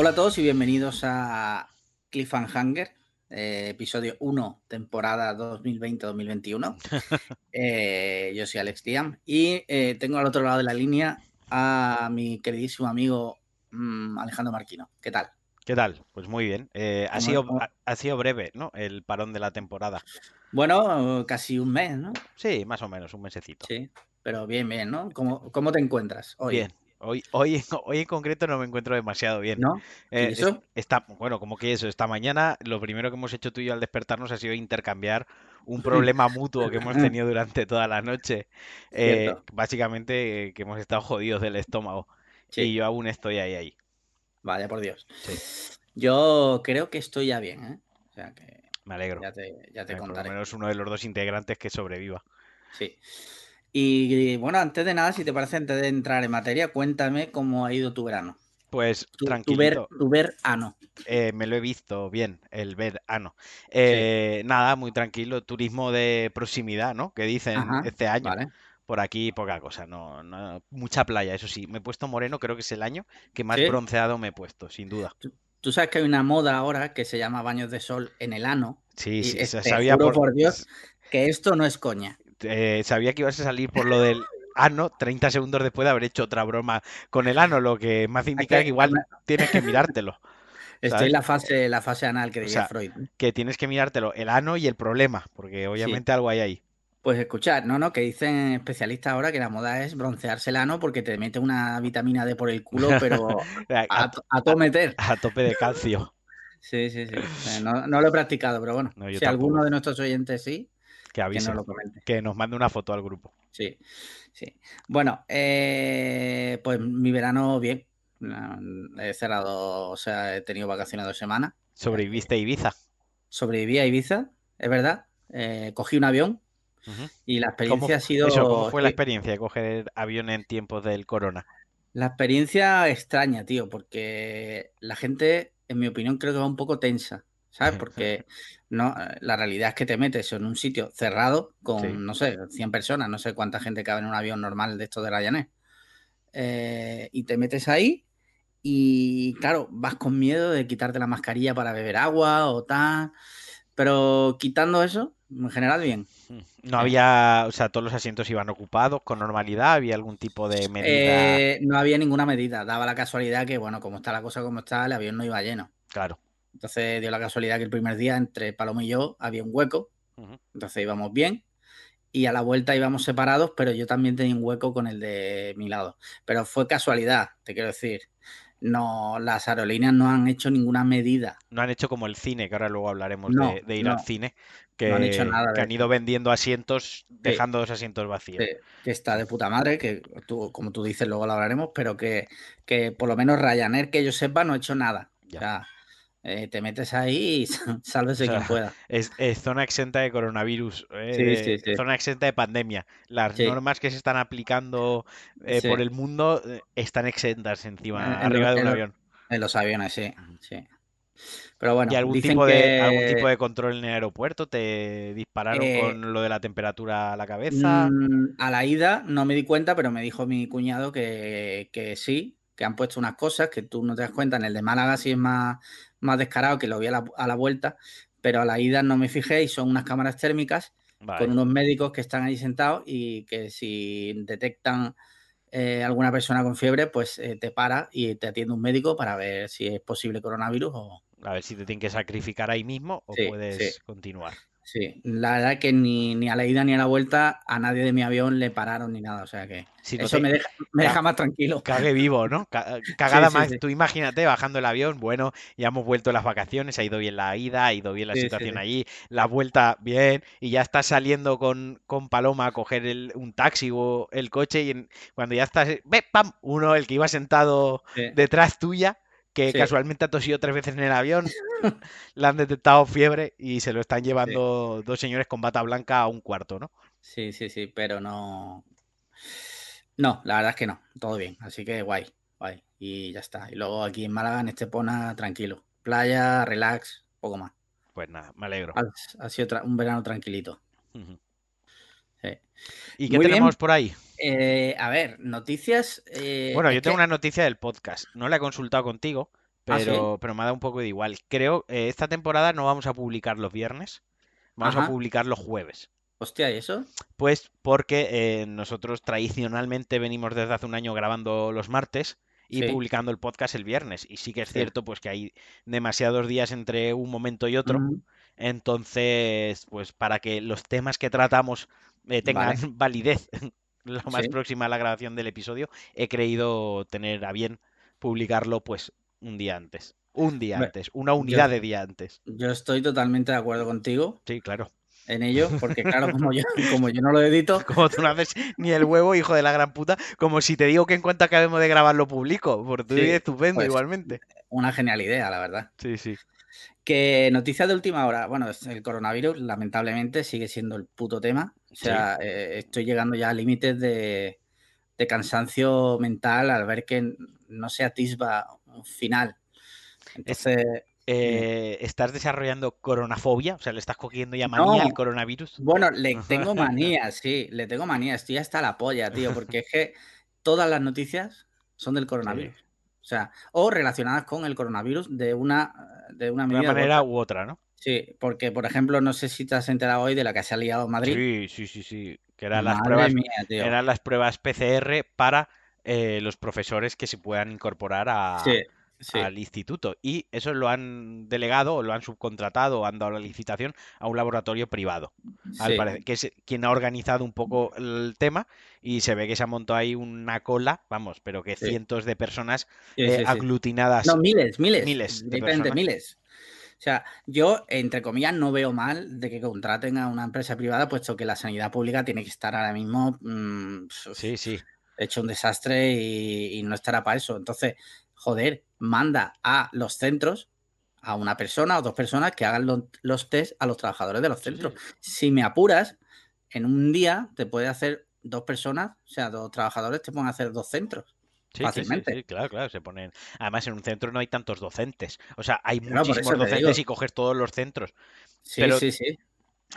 Hola a todos y bienvenidos a Cliffhanger, eh, episodio 1, temporada 2020-2021. Eh, yo soy Alex Diam y eh, tengo al otro lado de la línea a mi queridísimo amigo mm, Alejandro Marquino. ¿Qué tal? ¿Qué tal? Pues muy bien. Eh, ha, ¿Cómo- sido, ha sido breve, ¿no? El parón de la temporada. Bueno, casi un mes, ¿no? Sí, más o menos, un mesecito. Sí, pero bien, bien, ¿no? ¿Cómo, cómo te encuentras hoy? Bien. Hoy, hoy, en- hoy en concreto no me encuentro demasiado bien. ¿No? Eh, ¿Y es- eso? está, bueno, como que eso, esta mañana lo primero que hemos hecho tú y yo al despertarnos ha sido intercambiar un problema mutuo que hemos tenido durante toda la noche. Eh, básicamente eh, que hemos estado jodidos del estómago. Y yo aún estoy ahí, ahí. vaya por Dios. Sí, Yo creo que estoy ya bien, ¿eh? O sea que me alegro. ya te, ya te Eh, por lo contaré. menos uno de los dos integrantes que sobreviva. Sí. Y bueno, antes de nada, si te parece, antes de entrar en materia, cuéntame cómo ha ido tu verano. Pues Tu, tu ver, verano. Eh, me lo he visto bien, el verano. Sí. Eh, nada, muy tranquilo, turismo de proximidad, ¿no? Que dicen Ajá, este año. vale. Por aquí poca cosa, no, no- mucha playa, eso sí. Me he puesto moreno, creo que es el año que más Sí. bronceado me he puesto, sin duda. Tú, tú sabes que hay una moda ahora que se llama baños de sol en el ano. Sí, sí, te sabía por, por Dios que esto no es coña. Eh, sabía que ibas a salir por lo del ano 30 segundos después de haber hecho otra broma con el ano, lo que más indica que igual tienes que mirártelo, estoy ¿sabes? en la fase, la fase anal que O sea, Freud. que tienes que mirártelo, el ano y el problema, porque Sí. obviamente algo hay ahí. Pues escuchar, no, no, que dicen especialistas ahora que la moda es broncearse el ano porque te mete una vitamina D por el culo, pero A, a, a- to- a todo meter. a tope de calcio. Sí, sí, sí. Eh, No, no lo he practicado, pero bueno, No, si alguno de nuestros oyentes sí, Que que avise, lo comente. que nos mande una foto al grupo. Sí, sí. Bueno, eh, pues mi verano bien. He cerrado, o sea, he tenido vacaciones dos semanas. Que Sobreviviste a Ibiza. sobreviví a Ibiza, es verdad. Eh, cogí un avión y la ¿Cómo, experiencia ha fu- eso, ¿cómo sido, fue la experiencia de coger avión en tiempos del corona? la experiencia extraña, tío, porque la gente, en mi opinión, creo que va un poco tensa, ¿sabes? Porque no, la realidad es que te metes en un sitio cerrado Sí, con, no sé, 100 personas, no sé cuánta gente cabe en un avión normal de estos de Ryanair. eh, y te metes ahí y claro, vas con miedo de quitarte la mascarilla para beber agua o tal, pero quitando eso, en general bien. No bien. había, o sea, todos los asientos iban ocupados con normalidad, había algún tipo de medida, Eh, no había ninguna medida, daba la casualidad que, bueno, como está la cosa como está, el avión no iba lleno. claro. Entonces dio la casualidad que el primer día entre Paloma y yo había un hueco, entonces íbamos bien. Y a la vuelta íbamos separados, pero yo también tenía un hueco con el de mi lado. Pero fue casualidad, te quiero decir. No, las aerolíneas no han hecho ninguna medida. No han hecho como el cine, que ahora luego hablaremos No, de, de ir al cine, no han hecho que, nada que han ido vendiendo asientos, Sí, dejando dos asientos vacíos. sí, que está de puta madre, que tú, como tú dices, luego lo hablaremos, pero que, que por lo menos Ryanair, que yo sepa, no ha hecho nada. O Ya. sea, eh, te metes ahí y O sálvese quien sea, pueda. es, es zona exenta de coronavirus, eh, Sí, sí, de- sí. zona exenta de pandemia. Las Sí, normas que se están aplicando eh, por sí. el mundo están exentas En, encima, en arriba los, de un en los- avión. en los aviones, sí, sí. Pero ¿Y bueno, algún dicen tipo de, algún tipo de control en el aeropuerto? ¿Te dispararon eh, con lo de la temperatura a la cabeza? mm, a la ida no me di cuenta, pero me dijo mi cuñado que, que sí, que han puesto unas cosas que tú no te das cuenta. En el de Málaga sí es más, más descarado, que lo vi a la, a la vuelta, pero a la ida no me fijé y son unas cámaras térmicas con unos médicos que están ahí sentados y que si detectan eh, alguna persona con fiebre, pues eh, te para y te atiende un médico para ver si es posible coronavirus o... A ver si te tienen que sacrificar ahí mismo o Sí, sí, puedes continuar. Sí. La verdad es que ni, ni a la ida ni a la vuelta a nadie de mi avión le pararon ni nada, o sea que Si no eso te me deja, me deja más tranquilo. cague vivo, ¿no? Sí, Cagada sí, más. sí. Tú imagínate bajando el avión, bueno, ya hemos vuelto las vacaciones, ha ido bien la ida, ha ido bien la situación allí, la vuelta bien, y ya estás saliendo con, con Paloma a coger el- un taxi o el coche, y en- cuando ya estás, pam, uno, el que iba sentado detrás tuya, que sí, casualmente ha tosido tres veces en el avión, le han detectado fiebre y se lo están sí, llevando dos señores con bata blanca a un cuarto, ¿no? sí, sí, sí, pero no. No, la verdad es que no, todo bien, así que guay, guay. Y ya está. Y luego aquí en Málaga, en Estepona, tranquilo. Playa, relax, poco más. Pues nada, me alegro. Ha, ha sido un verano tranquilito. Ujú. Sí. ¿Y qué Muy bien. tenemos por ahí? Eh, a ver, noticias. eh, Bueno, yo tengo que- una noticia del podcast. No la he consultado contigo, Ah, sí. pero, pero me ha dado un poco de igual. Creo, eh, esta temporada no vamos a publicar los viernes, vamos a publicar los jueves. Hostia, ¿y eso? Pues porque eh, nosotros tradicionalmente venimos desde hace un año grabando los martes y Sí. publicando el podcast el viernes. Y sí que es cierto pues que hay demasiados días entre un momento y otro. Entonces, pues para que los temas que tratamos eh, tengan Vale. validez lo más Sí. próxima a la grabación del episodio, he creído tener a bien publicarlo pues un día antes. Un día antes, una yo, unidad de día antes. yo estoy totalmente de acuerdo contigo Sí, claro. en ello, porque claro, como yo, como yo no lo edito, Como tú no haces ni el huevo, hijo de la gran puta, como si te digo que en cuanto acabemos de grabar lo publico. Por tu sí, estupendo pues igualmente. una genial idea, la verdad. Sí, sí. Que noticias de última hora. Bueno, el coronavirus, lamentablemente, sigue siendo el puto tema. O Sí. sea, eh, estoy llegando ya a límites de, de cansancio mental al ver que no se atisba un final. Entonces, eh, ¿estás desarrollando coronafobia? O sea, ¿le estás cogiendo ya manía al No, coronavirus? bueno, le tengo manía, sí, le tengo manía. Estoy hasta la polla, tío, porque es que todas las noticias son del coronavirus. Sea, o relacionadas con el coronavirus de una, de una De una u manera otra. u otra, ¿no? Sí, porque, por ejemplo, no sé si te has enterado hoy de la que se ha liado en Madrid. Sí, sí, sí, sí. Que eran las pruebas, mía, eran las pruebas PCR para eh, los profesores que se puedan incorporar a, Sí, sí, al instituto. Y eso lo han delegado o lo han subcontratado o han dado la licitación a un laboratorio privado, al sí, parecer, que es quien ha organizado un poco el tema y se ve que se ha montado ahí una cola, vamos, pero que sí, cientos de personas eh, aglutinadas, No, miles, miles, miles de miles. O sea, yo, entre comillas, no veo mal de que contraten a una empresa privada, puesto que la sanidad pública tiene que estar ahora mismo mm, Sí, sí. hecho un desastre y, y no estará para eso. Entonces, joder, manda a los centros, a una persona o dos personas que hagan lo- los test a los trabajadores de los centros. sí. Si me apuras, en un día te puede hacer dos personas, o sea, dos trabajadores te pueden hacer dos centros Sí, sí, sí, fácilmente. sí, claro, claro, se ponen. Además, en un centro no hay tantos docentes. O sea, hay Claro, muchísimos docentes y coges todos los centros. Sí, Pero, sí, sí.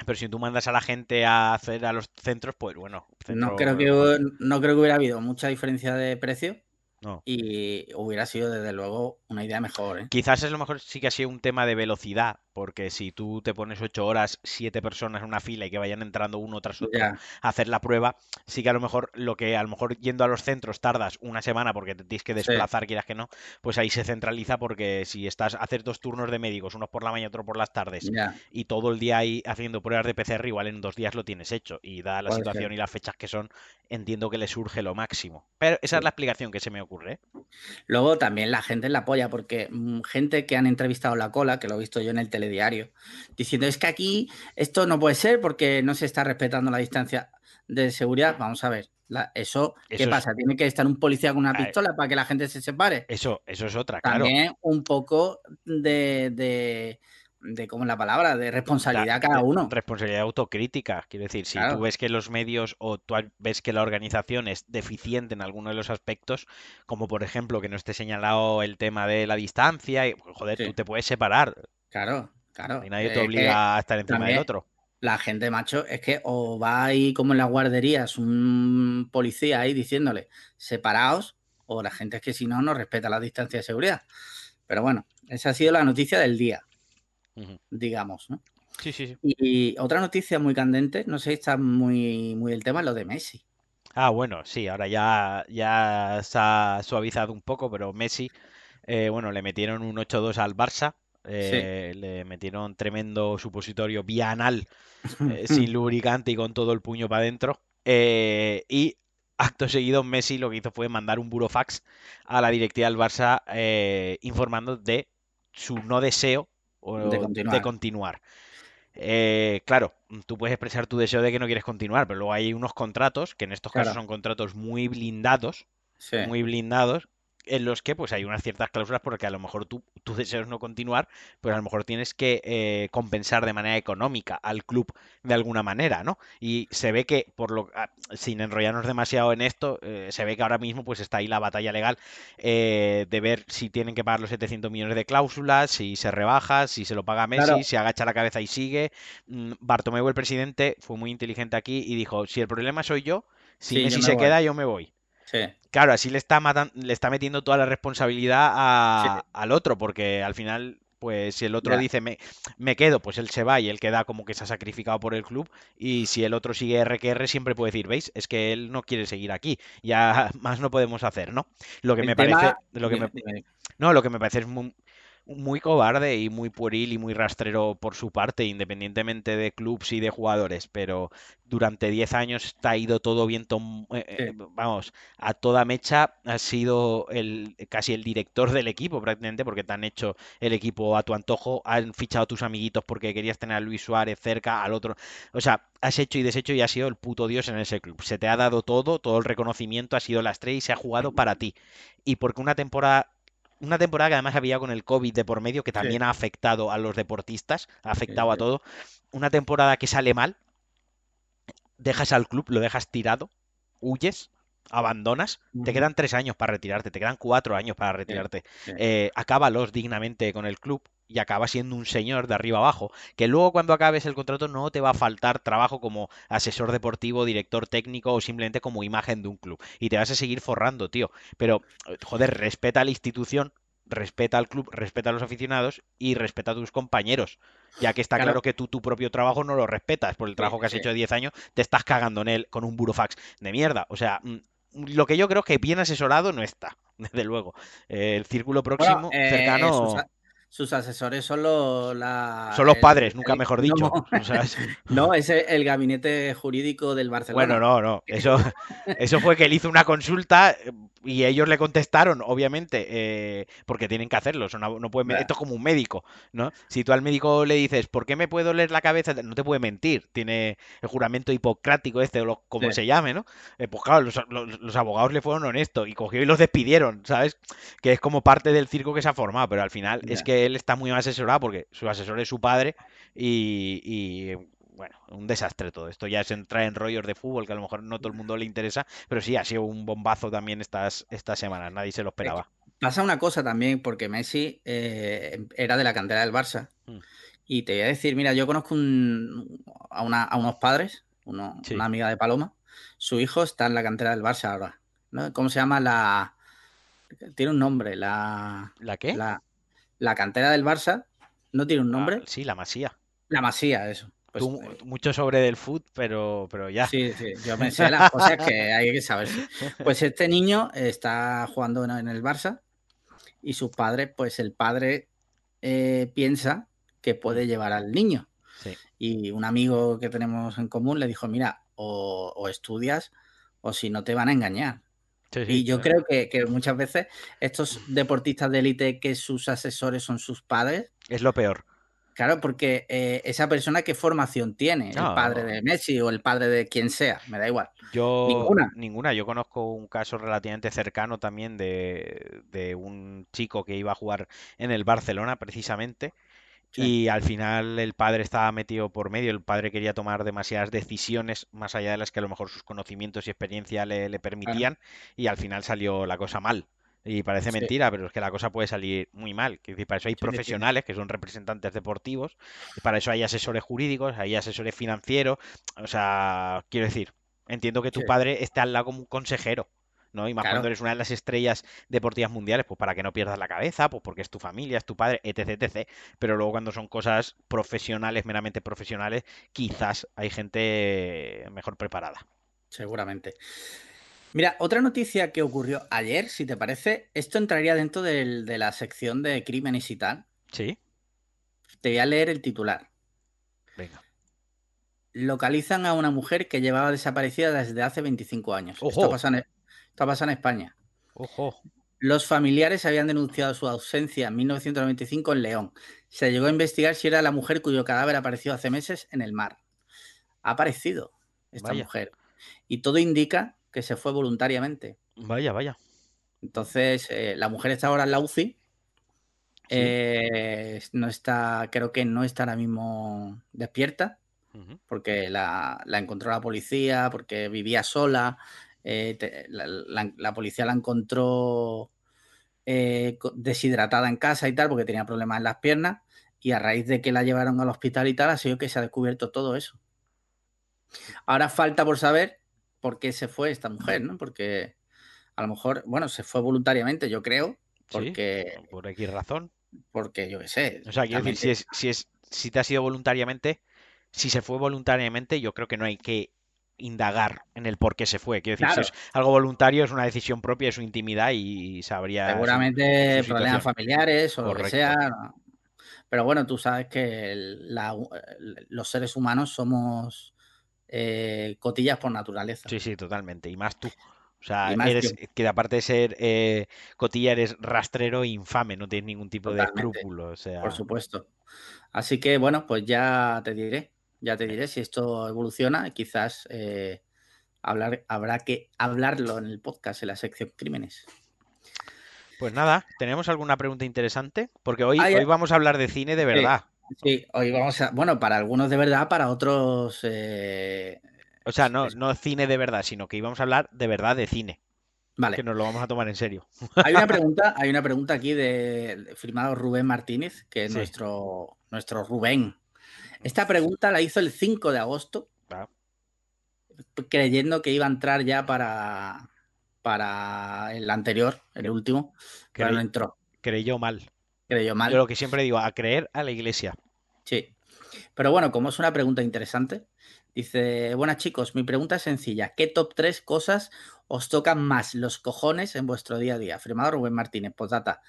pero si tú mandas a la gente a hacer a los centros, pues bueno, No creo que, hu- no creo que hubiera habido mucha diferencia de precio No. y hubiera sido desde luego una idea mejor, ¿eh? Quizás es lo mejor sí que ha sido un tema de velocidad, porque si tú te pones ocho horas, siete personas en una fila y que vayan entrando uno tras otro a hacer la prueba, sí que a lo mejor lo que a lo mejor yendo a los centros tardas una semana porque te tienes que sí, desplazar, quieras que no, pues ahí se centraliza porque si estás hacer dos turnos de médicos, unos por la mañana y otro por las tardes, y todo el día ahí haciendo pruebas de PCR, igual en dos días lo tienes hecho. Y dada la puede situación ser. y las fechas que son, entiendo que le surge lo máximo. Pero esa es la explicación que se me ocurre. ¿eh? Luego también la gente en la apoya, porque mm, gente que han entrevistado la cola, que lo he visto yo en el telediario, diciendo es que aquí esto no puede ser porque no se está respetando la distancia de seguridad. Vamos a ver, la- eso, ¿qué Eso es, pasa? ¿Tiene que estar un policía con una pistola para que la gente se separe? eso, eso es otra, claro. También un poco de, de, de ¿cómo es la palabra? De Da- responsabilidad cada de uno. responsabilidad autocrítica. Quiero decir, si tú ves que los medios o tú ves que la organización es deficiente en alguno de los aspectos, como por ejemplo que no esté señalado el tema de la distancia, y, joder, tú te puedes separar claro, claro. y nadie te obliga a estar encima del otro. la gente, macho, es que o va ahí como en las guarderías un policía ahí diciéndole separaos, o la gente es que si no, no respeta la distancia de seguridad. Pero bueno, esa ha sido la noticia del día, digamos, ¿no? Sí, sí, sí. Y otra noticia muy candente, no sé si está muy, muy el tema, lo de Messi. Ah, bueno, sí, ahora ya, ya se ha suavizado un poco, pero Messi, eh, bueno, le metieron un 8-2 al Barça, Sí. eh, le metieron tremendo supositorio bianal, eh, sin lubricante y con todo el puño para adentro. eh, y acto seguido, Messi lo que hizo fue mandar un burofax a la directiva del Barça eh, informando de su no deseo o De de continuar. continuar. Eh, claro, tú puedes expresar tu deseo de que no quieres continuar, pero luego hay unos contratos, que en estos casos Claro, son contratos muy blindados, sí, muy blindados, en los que pues hay unas ciertas cláusulas porque a lo mejor tú, tu deseo es no continuar, pues a lo mejor tienes que eh, compensar de manera económica al club de alguna manera, ¿no? Y se ve que, por lo ah, sin enrollarnos demasiado en esto, eh, se ve que ahora mismo pues está ahí la batalla legal eh, de ver si tienen que pagar los 700 millones de cláusulas, si se rebaja, si se lo paga claro, Messi, si agacha la cabeza y sigue. Mm, Bartomeu, el presidente, fue muy inteligente aquí y dijo, si el problema soy yo, si sí, yo Messi me se voy. queda, yo me voy. Claro, así le está, le está metiendo toda la responsabilidad al otro, porque al final pues si el otro dice me, me, quedo, pues él se va y él queda como que se ha sacrificado por el club. Y si el otro sigue RQR, siempre puede decir, ¿veis? Es que él no quiere seguir aquí. Ya más no podemos hacer, ¿no? Lo que me parece. Lo que me, no, lo que me parece es muy, muy cobarde y muy pueril y muy rastrero por su parte, independientemente de clubs y de jugadores, pero durante 10 años está ido todo viento, eh, eh, vamos, a toda mecha ha sido el, casi el director del equipo prácticamente, porque te han hecho el equipo a tu antojo, han fichado a tus amiguitos porque querías tener a Luis Suárez cerca, al otro, o sea, has hecho y deshecho y has sido el puto dios en ese club, se te ha dado todo, todo el reconocimiento, ha sido la estrella y se ha jugado para ti, y porque una temporada una temporada que además había con el COVID de por medio, que también ha afectado a los deportistas, ha afectado a todo. Una temporada que sale mal, dejas al club, lo dejas tirado, huyes, abandonas, te quedan tres años para retirarte, te quedan cuatro años para retirarte. Eh, acábalos dignamente con el club y acaba siendo un señor de arriba abajo, que luego cuando acabes el contrato no te va a faltar trabajo como asesor deportivo, director técnico o simplemente como imagen de un club. Y te vas a seguir forrando, tío. Pero, joder, respeta a la institución, respeta al club, respeta a los aficionados y respeta a tus compañeros. Ya que está claro, que tú tu propio trabajo no lo respetas. Por el trabajo que has hecho de 10 años, te estás cagando en él con un burofax de mierda. O sea, mm, lo que yo creo que bien asesorado no está, desde luego. el círculo próximo, eh, cercano sus asesores son los, son los padres, nunca mejor dicho. No, es el gabinete jurídico del Barcelona. Bueno, no, no. Eso, eso fue que él hizo una consulta y ellos le contestaron, obviamente, eh, porque tienen que hacerlo. no puede, esto es como un médico, ¿no? Si tú al médico le dices, ¿por qué me puede doler la cabeza? No te puede mentir. Tiene el juramento hipocrático este, o como se llame, ¿no? Eh, pues claro, los, abogados le fueron honestos y cogió y los despidieron, ¿sabes? Que es como parte del circo que se ha formado, pero al final es que él está muy asesorado porque su asesor es su padre y, bueno, un desastre todo. Esto ya se entra en rollos de fútbol que a lo mejor no todo el mundo le interesa, pero sí ha sido un bombazo también estas, estas semanas, nadie se lo esperaba. Pasa una cosa también, porque Messi eh, era de la cantera del Barça. Mm. Y te voy a decir, mira, yo conozco a, unos padres, una amiga de Paloma, su hijo está en la cantera del Barça ahora. ¿Cómo se llama la... Tiene un nombre, la... ¿La qué? La, la cantera del Barça no tiene un nombre. sí, la Masía. La Masía, eso. Pues, eh, mucho sobre del foot, pero, pero ya. Sí, sí, yo pensé las cosas que hay que saber. Pues este niño está jugando en el Barça y su padre, pues el padre eh, piensa que puede llevar al niño. Y un amigo que tenemos en común le dijo, mira, o estudias o si no te van a engañar y yo creo que, muchas veces estos deportistas de élite que sus asesores son sus padres. Es lo peor. Claro, porque eh, esa persona qué formación tiene, el padre de Messi o el padre de quien sea, me da igual. Yo ninguna. Ninguna. Yo conozco un caso relativamente cercano también de, de un chico que iba a jugar en el Barcelona precisamente y al final el padre estaba metido por medio, el padre quería tomar demasiadas decisiones más allá de las que a lo mejor sus conocimientos y experiencia le, permitían y al final salió la cosa mal. Y parece mentira, pero es que la cosa puede salir muy mal. Para eso hay profesionales que son representantes deportivos, y para eso hay asesores jurídicos, hay asesores financieros. O sea, quiero decir, entiendo que tu padre esté al lado como un consejero. ¿No? Y más cuando eres una de las estrellas deportivas mundiales, pues para que no pierdas la cabeza, pues porque es tu familia, es tu padre, etc, etc. Pero luego cuando son cosas profesionales, meramente profesionales, quizás hay gente mejor preparada. Seguramente. Mira, otra noticia que ocurrió ayer, si te parece, esto entraría dentro de la sección de crímenes y tal. Sí. Te voy a leer el titular. Venga. Localizan a una mujer que llevaba desaparecida desde hace 25 años. Esto pasa, en, esto pasa en España. Ojo. Los familiares habían denunciado su ausencia en 1995 en León. Se llegó a investigar si era la mujer cuyo cadáver apareció hace meses en el mar. Ha aparecido esta mujer. Y todo indica que se fue voluntariamente. Vaya, vaya. Entonces, eh, la mujer está ahora en la UCI. Eh, no está, creo que no está ahora mismo despierta, porque la, la, encontró la policía, porque vivía sola, eh, la, policía la encontró eh, deshidratada en casa y tal, porque tenía problemas en las piernas. Y a raíz de que la llevaron al hospital y tal, ha sido que se ha descubierto todo eso. Ahora falta por saber por qué se fue esta mujer, ¿no? Porque A lo mejor, bueno, se fue voluntariamente, yo creo, porque... Sí, por X razón. Porque yo qué sé. O sea, quiero decir, si, es, si, es, si te ha sido voluntariamente, si se fue voluntariamente, yo creo que no hay que indagar en el por qué se fue. Quiero decir, si es algo voluntario, es una decisión propia de su intimidad y sabría. Seguramente problemas familiares o lo que sea. Pero bueno, tú sabes que los seres humanos somos eh, cotillas por naturaleza. Sí, sí, totalmente. Y más tú. O sea, eres, que aparte de ser eh, cotilla, eres rastrero e infame, no tienes ningún tipo de escrúpulo. O sea... Por supuesto. Así que bueno, pues ya te diré, ya te diré si esto evoluciona, quizás eh, hablar, habrá que hablarlo en el podcast, en la sección crímenes. Pues nada, ¿tenemos alguna pregunta interesante? Porque hoy, hoy vamos a hablar de cine de verdad. Sí, hoy vamos a, bueno, para algunos de verdad, para otros eh, o sea, no, no cine de verdad, sino que íbamos a hablar de verdad de cine. Vale. Que nos lo vamos a tomar en serio. Hay una pregunta, hay una pregunta aquí de, firmado Rubén Martínez, que es nuestro, nuestro Rubén. Esta pregunta la hizo el 5 de agosto, ah. creyendo que iba a entrar ya para, para el anterior, el último, pero no entró. Creyó mal. Creyó mal. Yo lo que siempre digo, a creer a la iglesia. Sí. Pero bueno, como es una pregunta interesante, Dice, buenas chicos, mi pregunta es sencilla. ¿Qué top 3 cosas os tocan más los cojones en vuestro día a día? Firmado Rubén Martínez, postdata.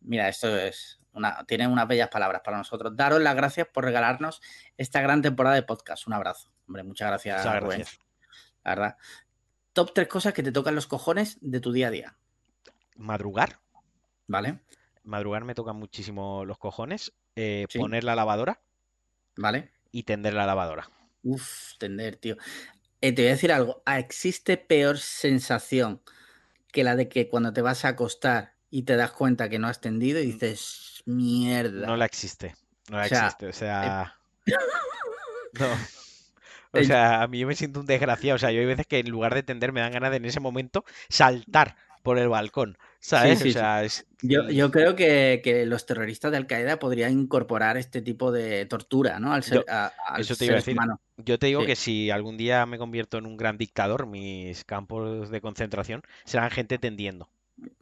Mira, esto es una, tiene unas bellas palabras para nosotros. Daros las gracias por regalarnos esta gran temporada de podcast. Un abrazo. Hombre, muchas gracias, Rubén. La verdad. Top 3 cosas que te tocan los cojones de tu día a día. Madrugar. Vale. Madrugar me toca muchísimo los cojones. Eh, poner la lavadora. Vale. Y tender la lavadora. Uf, tender, tío. Eh, te voy a decir algo. Ah, ¿Existe peor sensación que la de que cuando te vas a acostar y te das cuenta que no has tendido y mm. dices, mierda? No la existe. No la existe. O sea. Eh, no. O sea, a mí yo me siento un desgraciado. O sea, yo hay veces que en lugar de tender me dan ganas de en ese momento saltar por el balcón. ¿Sabes? yo, creo que, los terroristas de Al Qaeda podrían incorporar este tipo de tortura, ¿no? Al ser, eso te iba a decir. Yo te digo que si algún día me convierto en un gran dictador, mis campos de concentración serán gente tendiendo.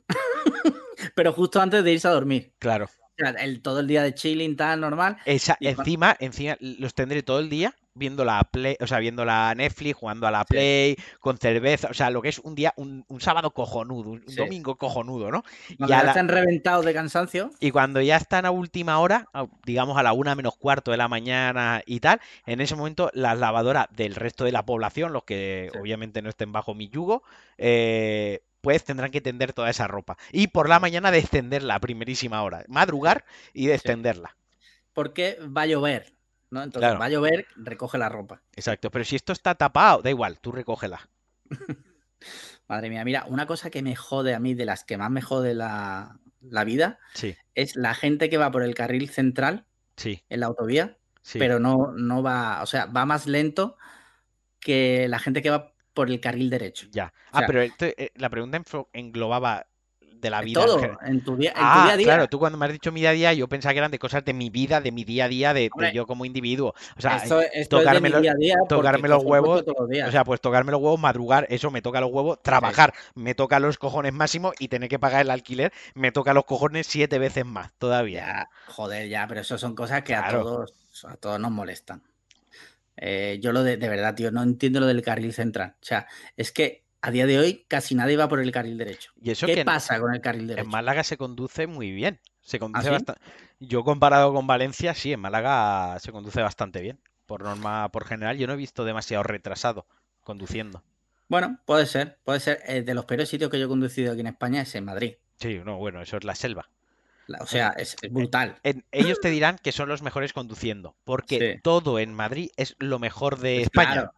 Pero justo antes de irse a dormir. Claro. El, todo el día de chilling, tan normal. encima, encima los tendré todo el día viendo la Play, o sea, viendo la Netflix, jugando a la Play, con cerveza, o sea, lo que es un día, un, sábado cojonudo, un, domingo cojonudo, ¿no? ya están reventados de cansancio. Y cuando ya están a última hora, digamos a la una menos cuarto de la mañana y tal, en ese momento las lavadoras del resto de la población, los que obviamente no estén bajo mi yugo, eh, pues tendrán que tender toda esa ropa. Y por la mañana descenderla a primerísima hora, madrugar y descenderla. Porque va a llover. ¿no? Entonces va a llover, recoge la ropa. Exacto, pero si esto está tapado, da igual, tú recógela. Madre mía, mira, una cosa que me jode a mí, de las que más me jode la, vida, es la gente que va por el carril central en la autovía, pero no, no va, o sea, va más lento que la gente que va por el carril derecho. Ya. ah, pero eh, la pregunta englobaba de la vida. Todo, en, tu día, ah, a día. Claro, tú cuando me has dicho mi día a día, yo pensaba que eran de cosas de mi vida, de mi día a día, de, yo como individuo. O sea, tocarme, los, tocarme los huevos, o sea, pues tocarme los huevos, madrugar, eso me toca los huevos, trabajar, me toca los cojones máximo y tener que pagar el alquiler, me toca los cojones siete veces más todavía. joder, ya, pero eso son cosas que a todos a todos nos molestan. Eh, yo lo de, de verdad, tío, no entiendo lo del carril central. O sea, es que a día de hoy casi nadie va por el carril derecho. ¿Y eso ¿Qué pasa con el carril derecho? En Málaga se conduce muy bien. Se conduce ¿Ah, bastante. Yo comparado con Valencia, sí, en Málaga se conduce bastante bien. Por norma, por general, yo no he visto demasiado retrasado conduciendo. Bueno, puede ser, puede ser. Eh, de los peores sitios que yo he conducido aquí en España es en Madrid. Sí, no, bueno, eso es la selva. O sea, es, brutal. ellos te dirán que son los mejores conduciendo, porque todo en Madrid es lo mejor de pues España.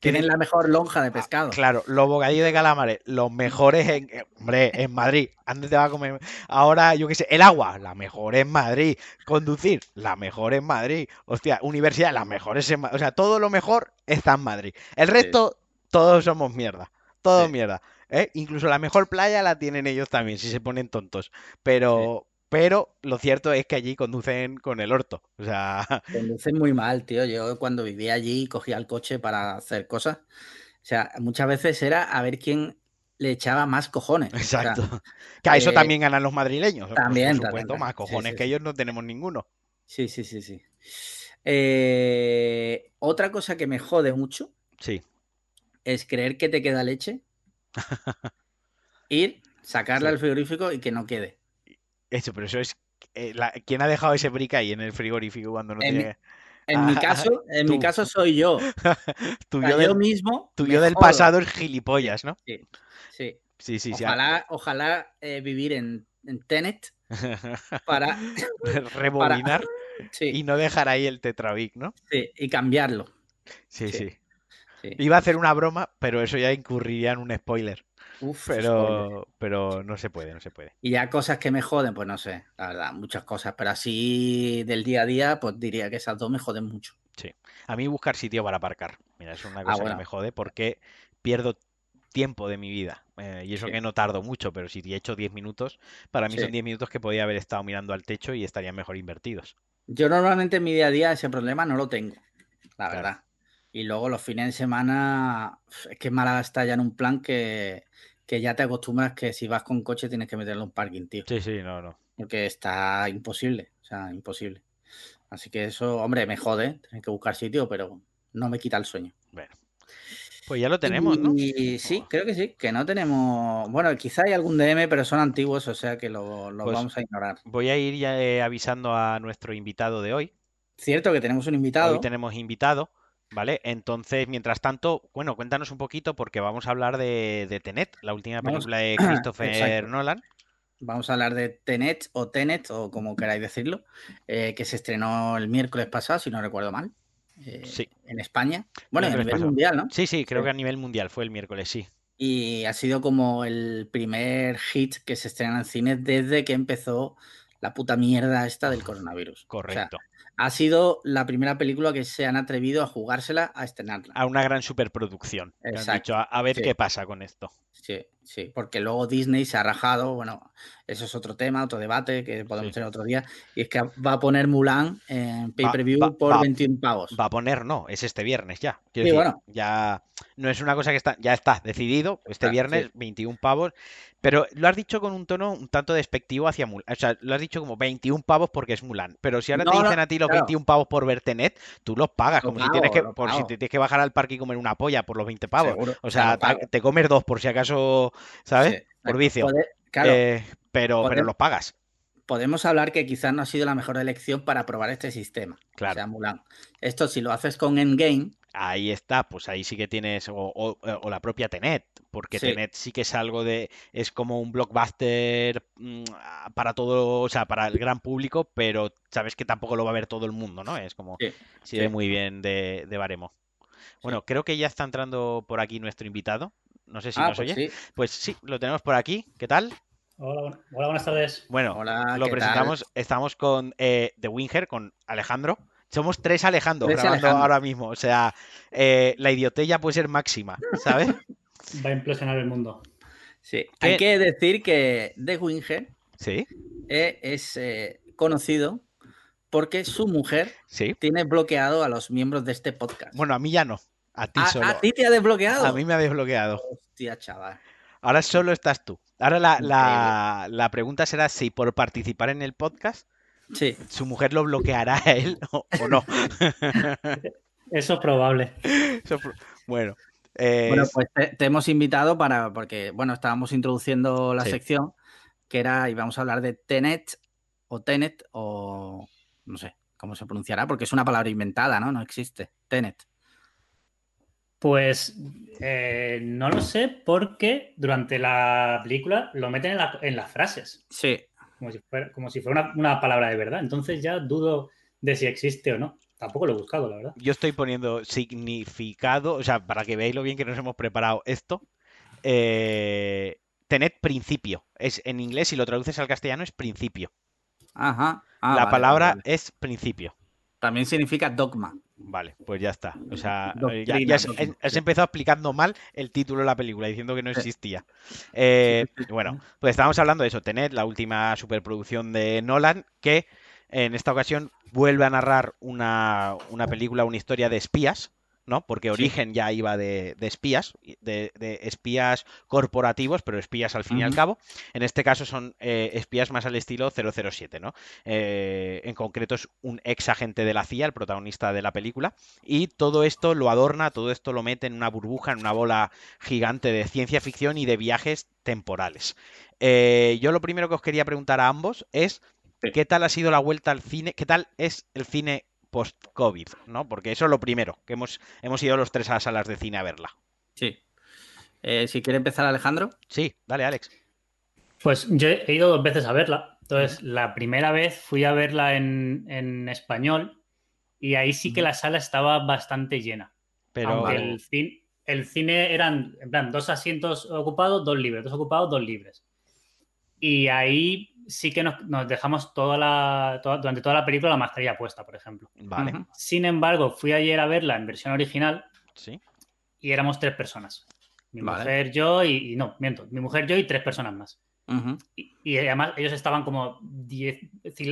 Tienen la mejor lonja de pescado. Claro, los bocadillos de calamares, los mejores en, hombre, en Madrid. Antes te va a comer. Ahora, yo qué sé, el agua, la mejor en Madrid. Conducir, la mejor en Madrid. Hostia, universidad, la mejor es en Madrid. O sea, todo lo mejor está en Madrid. El resto, todos somos mierda. Todo mierda. ¿eh? Incluso la mejor playa la tienen ellos también, si se ponen tontos. Pero, pero lo cierto es que allí conducen con el orto. O sea. Conducen muy mal, tío. Yo cuando vivía allí cogía el coche para hacer cosas. O sea, muchas veces era a ver quién le echaba más cojones. Exacto. que a eso eh, también ganan los madrileños. también, por supuesto, más cojones sí, que ellos no tenemos ninguno. Sí, sí, sí, sí. Eh, otra cosa que me jode mucho Sí. es creer que te queda leche, ir, sacarla Sí. al frigorífico y que no quede. Eso, pero eso es. eh, la- ¿Quién ha dejado ese brick ahí en el frigorífico cuando no En mi- tiene. En mi Ah, caso, en mi caso soy yo. O Tu sea, yo yo del, mismo. tu yo del pasado es gilipollas, ¿no? Sí, sí. Sí, sí, sí. Ojalá, eh, vivir en, en Tenet para. Rebobinar Sí, y no dejar ahí el Tetravic, ¿no? sí, y cambiarlo. Sí. Sí. Iba a hacer una broma, pero eso ya incurriría en un spoiler. Uf. Pero, pero no se puede, no se puede. Y ya cosas que me joden, pues no sé, la verdad, muchas cosas. Pero así del día a día, pues diría que esas dos me joden mucho. A mí buscar sitio para aparcar. Mira, es una Ah, cosa bueno. que me jode porque pierdo tiempo de mi vida. Eh, y eso Sí. que no tardo mucho, pero si he hecho 10 minutos, para mí Sí. son 10 minutos que podía haber estado mirando al techo y estarían mejor invertidos. Yo normalmente en mi día a día ese problema no lo tengo, la Claro. verdad. Y luego los fines de semana, es que Málaga está ya en un plan que, que ya te acostumbras que si vas con coche tienes que meterle un parking, tío. Sí, sí, no, no. Porque está imposible, o sea, imposible. Así que eso, hombre, me jode tener que buscar sitio, pero no me quita el sueño. Bueno. Pues ya lo tenemos, ¿no? Y sí, Oh. creo que sí, que no tenemos. Bueno, quizá hay algún DM, pero son antiguos, o sea que lo, lo Pues- vamos a ignorar. Voy a ir ya eh, avisando a nuestro invitado de hoy. Cierto que tenemos un invitado. Hoy tenemos invitado, ¿vale? Entonces, mientras tanto, bueno, cuéntanos un poquito porque vamos a hablar de, de Tenet, la última Vamos- película de Christopher. Nolan. Vamos a hablar de Tenet o Tenet, o como queráis decirlo, eh, que se estrenó el miércoles pasado, si no recuerdo mal, eh, Sí. en España. Bueno, a nivel pasado. mundial, ¿no? Sí, sí, creo Sí. que a nivel mundial fue el miércoles, sí. Y ha sido como el primer hit que se estrena en cine desde que empezó la puta mierda esta del coronavirus. O sea, Correcto. Ha sido la primera película que se han atrevido a jugársela a estrenarla. A una gran superproducción. han Exacto, dicho, a, a ver sí. qué pasa con esto. Sí, sí, porque luego Disney se ha rajado, bueno, eso es otro tema, otro debate que podemos Sí. tener otro día, y es que va a poner Mulan en pay-per-view por va- 21 pavos. Va a poner, no, es este viernes ya. Quiero Sí, decir, bueno. ya no es una cosa que está, ya está decidido, este viernes, sí. 21 pavos, pero lo has dicho con un tono un tanto despectivo hacia Mulan. O sea, lo has dicho como 21 pavos porque es Mulan. Pero si ahora te no, dicen a ti los claro. 21 pavos por ver Tenet, tú los pagas, Lo como si tienes que, por si te tienes que bajar al parque y comer una polla por los 20 pavos. Seguro, O sea, te comes dos por si acaso, ¿sabes? Sí, por vicio. Claro, Eh, pero, pero los pagas. podemos hablar que quizás no ha sido la mejor elección para probar este sistema, o Claro. sea, Mulan. Esto si lo haces con Endgame, Ahí está, pues ahí sí que tienes, o, o- o la propia Tenet, porque Sí. Tenet sí que es algo de, es como un blockbuster mm, para todo, o sea, para el gran público, pero sabes que tampoco lo va a ver todo el mundo, ¿no? Es como, sí, se ve sí. muy bien de, de baremo. Bueno, creo que ya está entrando por aquí nuestro invitado. No sé si ah, nos pues oye. sí. Pues sí, lo tenemos por aquí. ¿Qué tal? Hola, bu- hola, buenas tardes. Bueno, Hola, lo presentamos. Estamos con eh, The Winger, con Alejandro. Somos tres Alejandros Tres grabando ahora mismo. O sea, eh, la idiotella puede ser máxima, ¿sabes? Va a implosionar el mundo. Sí. ¿Qué? Hay que decir que The Winger Sí, eh, es eh, conocido porque su mujer sí. tiene bloqueado a los miembros de este podcast. Bueno, a mí ya no. A ti ¿A, solo. a ti te ha desbloqueado? A mí me ha desbloqueado. Hostia, chaval. Ahora solo estás tú. Ahora la, la, la pregunta será si por participar en el podcast Sí, su mujer lo bloqueará a él o, o no. Eso es probable. Eso bueno, eh, bueno, pues te, te hemos invitado para, porque, bueno, estábamos introduciendo la Sí. sección que era, íbamos a hablar de Tenet o Tenet o no sé cómo se pronunciará, porque es una palabra inventada, ¿no? No existe. Tenet. Pues eh, no lo sé porque durante la película lo meten en, la- en las frases, Sí, como si fuera, como si fuera una, una palabra de verdad. Entonces ya dudo de si existe o no. Tampoco lo he buscado, la verdad. yo estoy poniendo significado, o sea, para que veáis lo bien que nos hemos preparado esto. Eh, tened principio. Es en inglés, si lo traduces al castellano, es principio. ajá. Ah, la vale, palabra vale, es principio. También significa dogma. Vale, pues ya está. O sea, Doctrina, ya, ya has, has empezado explicando mal el título de la película, diciendo que no existía. Eh, bueno, pues estábamos hablando de eso, Tenet, la última superproducción de Nolan, que en esta ocasión vuelve a narrar una, una película, una historia de espías, ¿no? Porque Origen ya iba de, espías, de, espías corporativos, pero espías al fin y al cabo. En este caso son eh, espías más al estilo 007, ¿no? Eh, en concreto es un ex agente de la CIA, el protagonista de la película, y todo esto lo adorna, todo esto lo mete en una burbuja, en una bola gigante de ciencia ficción y de viajes temporales. Eh, yo lo primero que os quería preguntar a ambos es ¿qué tal ha sido la vuelta al cine? ¿Qué tal es el cine post-COVID? ¿no? Porque eso es lo primero, que hemos, hemos ido los tres a las salas de cine a verla. Sí. Eh, si quiere empezar Alejandro. Sí, dale, Alex. Pues yo he ido dos veces a verla. Entonces, la primera vez fui a verla en, español y ahí sí que la sala estaba bastante llena. Pero el, cine, el cine eran, en plan, dos asientos ocupados, dos libres, dos ocupados, dos libres. Y ahí sí que nos, dejamos toda la, durante toda la película la mascarilla puesta, por ejemplo. Vale. Sin embargo, fui ayer a verla en versión original. Sí. Y éramos tres personas. Mi mujer, yo y, No, miento. Mi mujer, yo y tres personas más. y, además ellos estaban como diez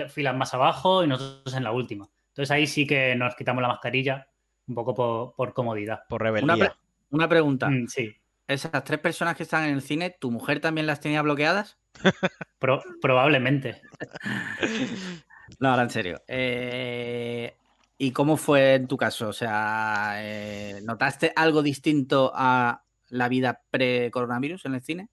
filas más abajo y nosotros en la última. Entonces ahí sí que nos quitamos la mascarilla un poco por, comodidad. Por rebeldía. Una, pregunta. Mm, sí. Esas tres personas que están en el cine, ¿tu mujer también las tenía bloqueadas? probablemente. No, ahora en serio. Eh, ¿Y cómo fue en tu caso? O sea, eh, ¿notaste algo distinto a la vida pre-coronavirus en el cine?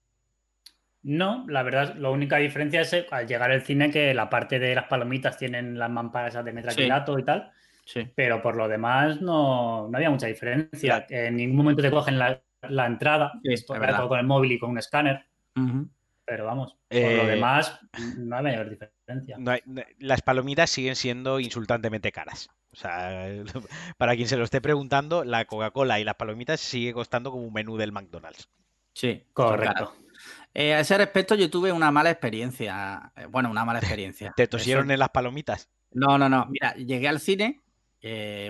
No, la verdad, la única diferencia es eh, al llegar al cine que la parte de las palomitas tienen las mamparas de metraquilato y tal. Sí. Pero por lo demás no, no había mucha diferencia. En ningún momento te cogen la, entrada, esto todo con el móvil y con un escáner. Pero vamos, por lo eh, demás, no hay mayor diferencia. las palomitas siguen siendo insultantemente caras. O sea, para quien se lo esté preguntando, la Coca-Cola y las palomitas sigue costando como un menú del McDonald's. Sí, correcto. Eh, a ese respecto, yo tuve una mala experiencia. Eh, bueno, una mala experiencia. ¿Te tosieron en las palomitas? No, no, no. Mira, llegué al cine.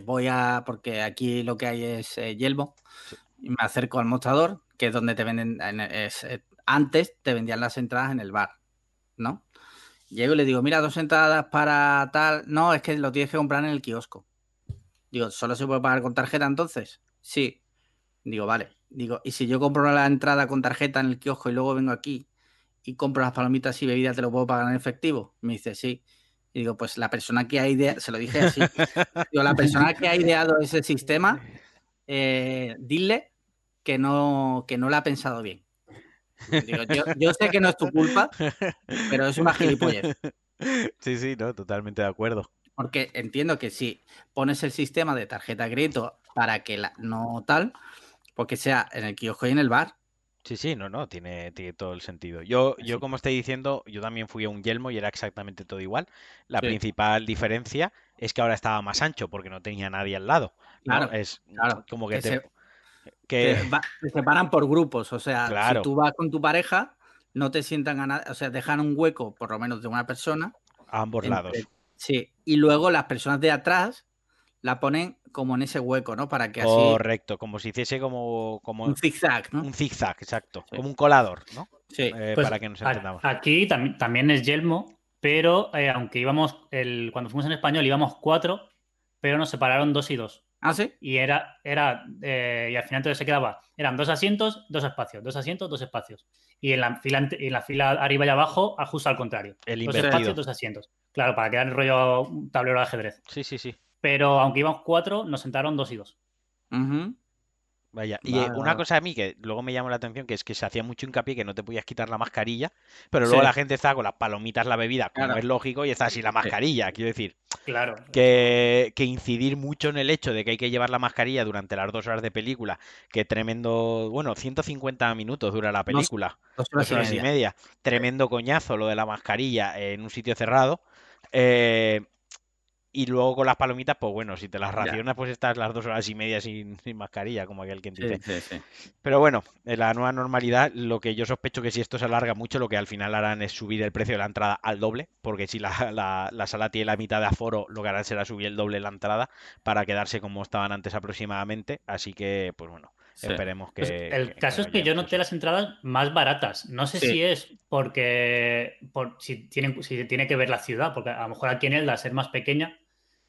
voy a. Porque aquí lo que hay es yelmo. Y me acerco al mostrador, que es donde te venden. Es, antes te vendían las entradas en el bar, ¿no? Llego y le digo, mira, dos entradas para tal. No, es que lo tienes que comprar en el kiosco. Digo, ¿solo se puede pagar con tarjeta entonces? Sí. Digo, vale. Digo, ¿y si yo compro la entrada con tarjeta en el kiosco y luego vengo aquí y compro las palomitas y bebidas, te lo puedo pagar en efectivo? Me dice, sí. Y digo, pues la persona que ha ideado, se lo dije así, digo, la persona que ha ideado ese sistema, eh, dile que no, que no lo ha pensado bien yo, sé que no es tu culpa, pero es una gilipollez. Sí, sí, no, totalmente de acuerdo. Porque entiendo que si pones el sistema de tarjeta de crédito para que la, no tal, porque sea en el kiosco y en el bar. Sí, sí, no, no, tiene, tiene todo el sentido. Yo, yo, como estoy diciendo, yo también fui a un yelmo y era exactamente todo igual. La principal diferencia es que ahora estaba más ancho porque no tenía nadie al lado. Claro, es claro, como que, te, que se separan por grupos, o sea, si tú vas con tu pareja, no te sientan a nada, o sea, dejan un hueco por lo menos de una persona. A ambos lados. Sí, y luego las personas de atrás la ponen como en ese hueco, ¿no? Para que así... Correcto, como si hiciese como, como... Un zigzag, ¿no? Un zigzag, exacto. Como un colador, ¿no? Sí. Eh, pues para que nos entendamos. Aquí también es yelmo, pero eh, aunque íbamos, el, cuando fuimos en español íbamos cuatro, pero nos separaron dos y dos. Ah, sí. Y era, era eh, y al final entonces se quedaba, eran dos asientos, dos espacios, dos asientos, dos espacios. Y en la fila, en la fila arriba y abajo, justo al contrario. El dos espacios, dos asientos. Claro, para quedar el rollo tablero de ajedrez. Sí, sí, sí. Pero aunque íbamos cuatro, nos sentaron dos y dos. Vaya, y eh, una cosa a mí que luego me llamó la atención, que es que se hacía mucho hincapié que no te podías quitar la mascarilla, pero luego la gente está con las palomitas, la bebida, como es lógico, y está así la mascarilla, quiero decir. Claro. Que, incidir mucho en el hecho de que hay que llevar la mascarilla durante las dos horas de película, que tremendo, bueno, 150 minutos dura la película, dos, horas, y, media. tremendo coñazo lo de la mascarilla en un sitio cerrado. Eh, y luego con las palomitas, pues bueno, si te las racionas, pues estás las dos horas y media sin, mascarilla, como aquel que dice. Pero bueno, en la nueva normalidad, lo que yo sospecho que si esto se alarga mucho, lo que al final harán es subir el precio de la entrada al doble, porque si la, sala tiene la mitad de aforo, lo que harán será subir el doble la entrada para quedarse como estaban antes aproximadamente. Así que, pues bueno, Esperemos pues que. el caso es que yo noté las entradas más baratas. No sé si es porque. Por, si, tienen, si tiene que ver la ciudad, porque a lo mejor aquí en Elda, ser más pequeña,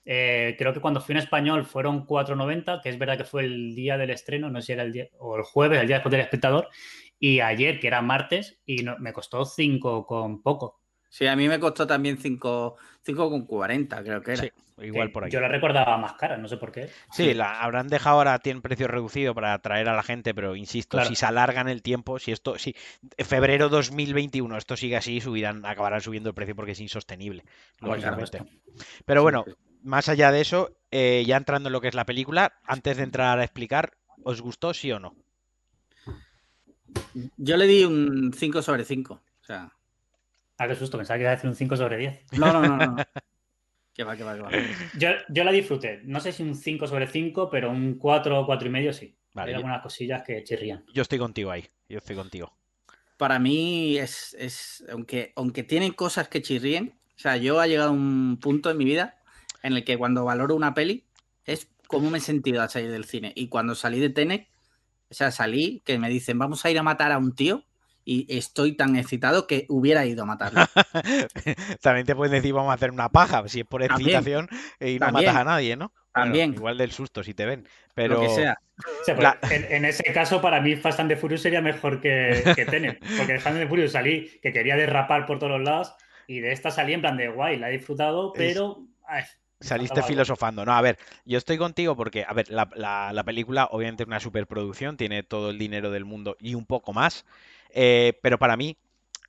Eh, creo que cuando fui en español fueron 4.90, que es verdad que fue el día del estreno, no sé si era el día, o el jueves, el día después del espectador, y ayer, que era martes, y me costó 5 con poco. Sí, a mí me costó también 5 con 40, creo que era. Sí, igual por ahí. Yo la recordaba más cara, no sé por qué. Sí, la habrán dejado ahora, tiene precio reducido para atraer a la gente, pero insisto, si se alargan el tiempo, si esto, si febrero 2021 esto sigue así, subirán, acabarán subiendo el precio porque es insostenible, lógicamente. Pero bueno, más allá de eso, eh, ya entrando en lo que es la película, antes de entrar a explicar, ¿os gustó sí o no? Yo le di un 5 sobre 5. O sea, Ah, qué susto, pensaba que iba a decir un 5 sobre 10. No, no, no, no. que va, que va, que va. Yo, la disfruté. No sé si un 5 sobre 5, pero un 4 o 4 y medio sí. Hay algunas cosillas que chirrían. Yo estoy contigo ahí. Yo estoy contigo. Para mí es, es aunque, aunque tiene cosas que chirríen, o sea, yo ha llegado a un punto en mi vida en el que cuando valoro una peli es cómo me he sentido al salir del cine. Y cuando salí de Tenet, o sea, salí que me dicen, vamos a ir a matar a un tío y estoy tan excitado que hubiera ido a matarlo. También te pueden decir vamos a hacer una paja, si es por excitación y no matas a nadie, ¿no? También. igual del susto si te ven. Pero... que sea. en, ese caso, para mí Fast and the Furious sería mejor que, que Tenet. Porque de Fast and the Furious salí que quería derrapar por todos los lados y de esta salí en plan de guay, la he disfrutado, pero... Saliste filosofando. No, a ver, yo estoy contigo porque, a ver, la, la película obviamente es una superproducción, tiene todo el dinero del mundo y un poco más. Eh, pero para mí,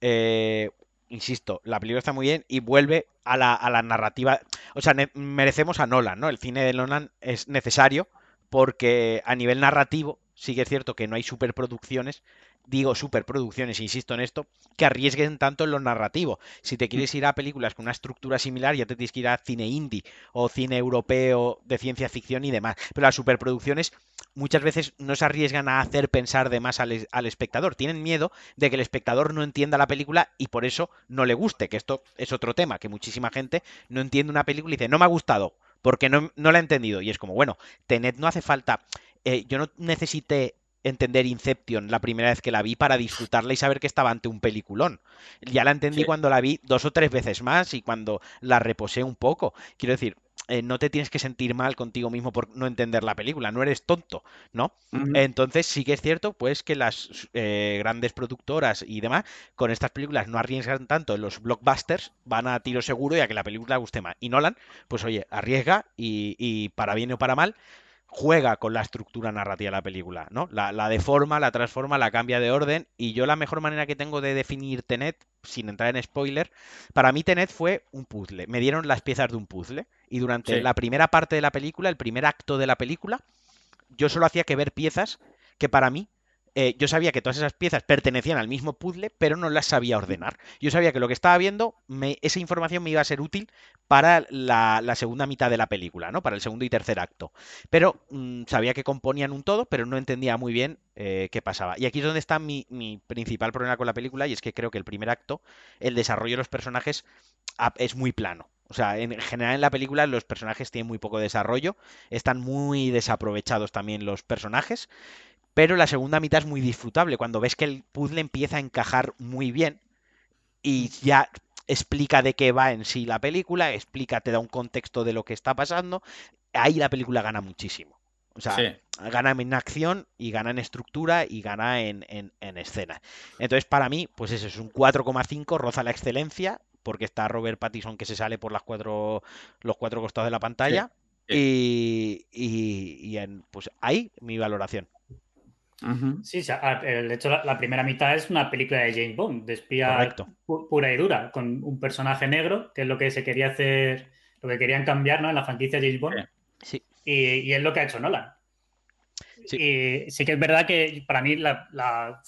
eh, insisto, la película está muy bien y vuelve a la, a la narrativa. O sea, merecemos a Nolan, ¿no? El cine de Nolan es necesario porque a nivel narrativo sí que es cierto que no hay superproducciones, digo superproducciones, insisto en esto, que arriesguen tanto en lo narrativo. Si te quieres ir a películas con una estructura similar, ya te tienes que ir a cine indie o cine europeo de ciencia ficción y demás. Pero las superproducciones muchas veces no se arriesgan a hacer pensar de más al, espectador. Tienen miedo de que el espectador no entienda la película y por eso no le guste, que esto es otro tema, que muchísima gente no entiende una película y dice, no me ha gustado, porque no, no la he entendido. Y es como, bueno, Tenet no hace falta... Eh, yo no necesité entender Inception la primera vez que la vi para disfrutarla y saber que estaba ante un peliculón. Ya la entendí cuando la vi dos o tres veces más y cuando la reposé un poco. Quiero decir, eh, no te tienes que sentir mal contigo mismo por no entender la película, no eres tonto, ¿no? Entonces sí que es cierto, pues, que las eh, grandes productoras y demás con estas películas no arriesgan tanto los blockbusters, van a tiro seguro y a que la película guste más. Y Nolan, pues oye, arriesga y para bien o para mal, juega con la estructura narrativa de la película, ¿no? La, deforma, la transforma, la cambia de orden. Y yo la mejor manera que tengo de definir Tenet, sin entrar en spoiler, para mí Tenet fue un puzzle. Me dieron las piezas de un puzzle. Y durante la primera parte de la película, el primer acto de la película, yo solo hacía que ver piezas que para mí eh, yo sabía que todas esas piezas pertenecían al mismo puzzle, pero no las sabía ordenar. Yo sabía que lo que estaba viendo, esa información me iba a ser útil para la, segunda mitad de la película, ¿no? Para el segundo y tercer acto. Pero mm, sabía que componían un todo, pero no entendía muy bien eh, qué pasaba. Y aquí es donde está mi, principal problema con la película, y es que creo que el primer acto, el desarrollo de los personajes, es muy plano. O sea, en general en la película los personajes tienen muy poco desarrollo, están muy desaprovechados también los personajes pero la segunda mitad es muy disfrutable cuando ves que el puzzle empieza a encajar muy bien y ya explica de qué va en sí la película, explica, te da un contexto de lo que está pasando, ahí la película gana muchísimo. O sea, gana en acción y gana en estructura y gana en, escena. Entonces, para mí, pues eso es un 4,5, roza la excelencia, porque está Robert Pattinson que se sale por las cuatro, los cuatro costados de la pantalla. Y, y, en, pues ahí mi valoración. Sí, de hecho la, primera mitad es una película de James Bond, de espía pura y dura, con un personaje negro, que es lo que se quería hacer, lo que querían cambiar ¿no? en la franquicia James Bond. Sí. Y, es lo que ha hecho Nolan. Sí. Y sí que es verdad que para mí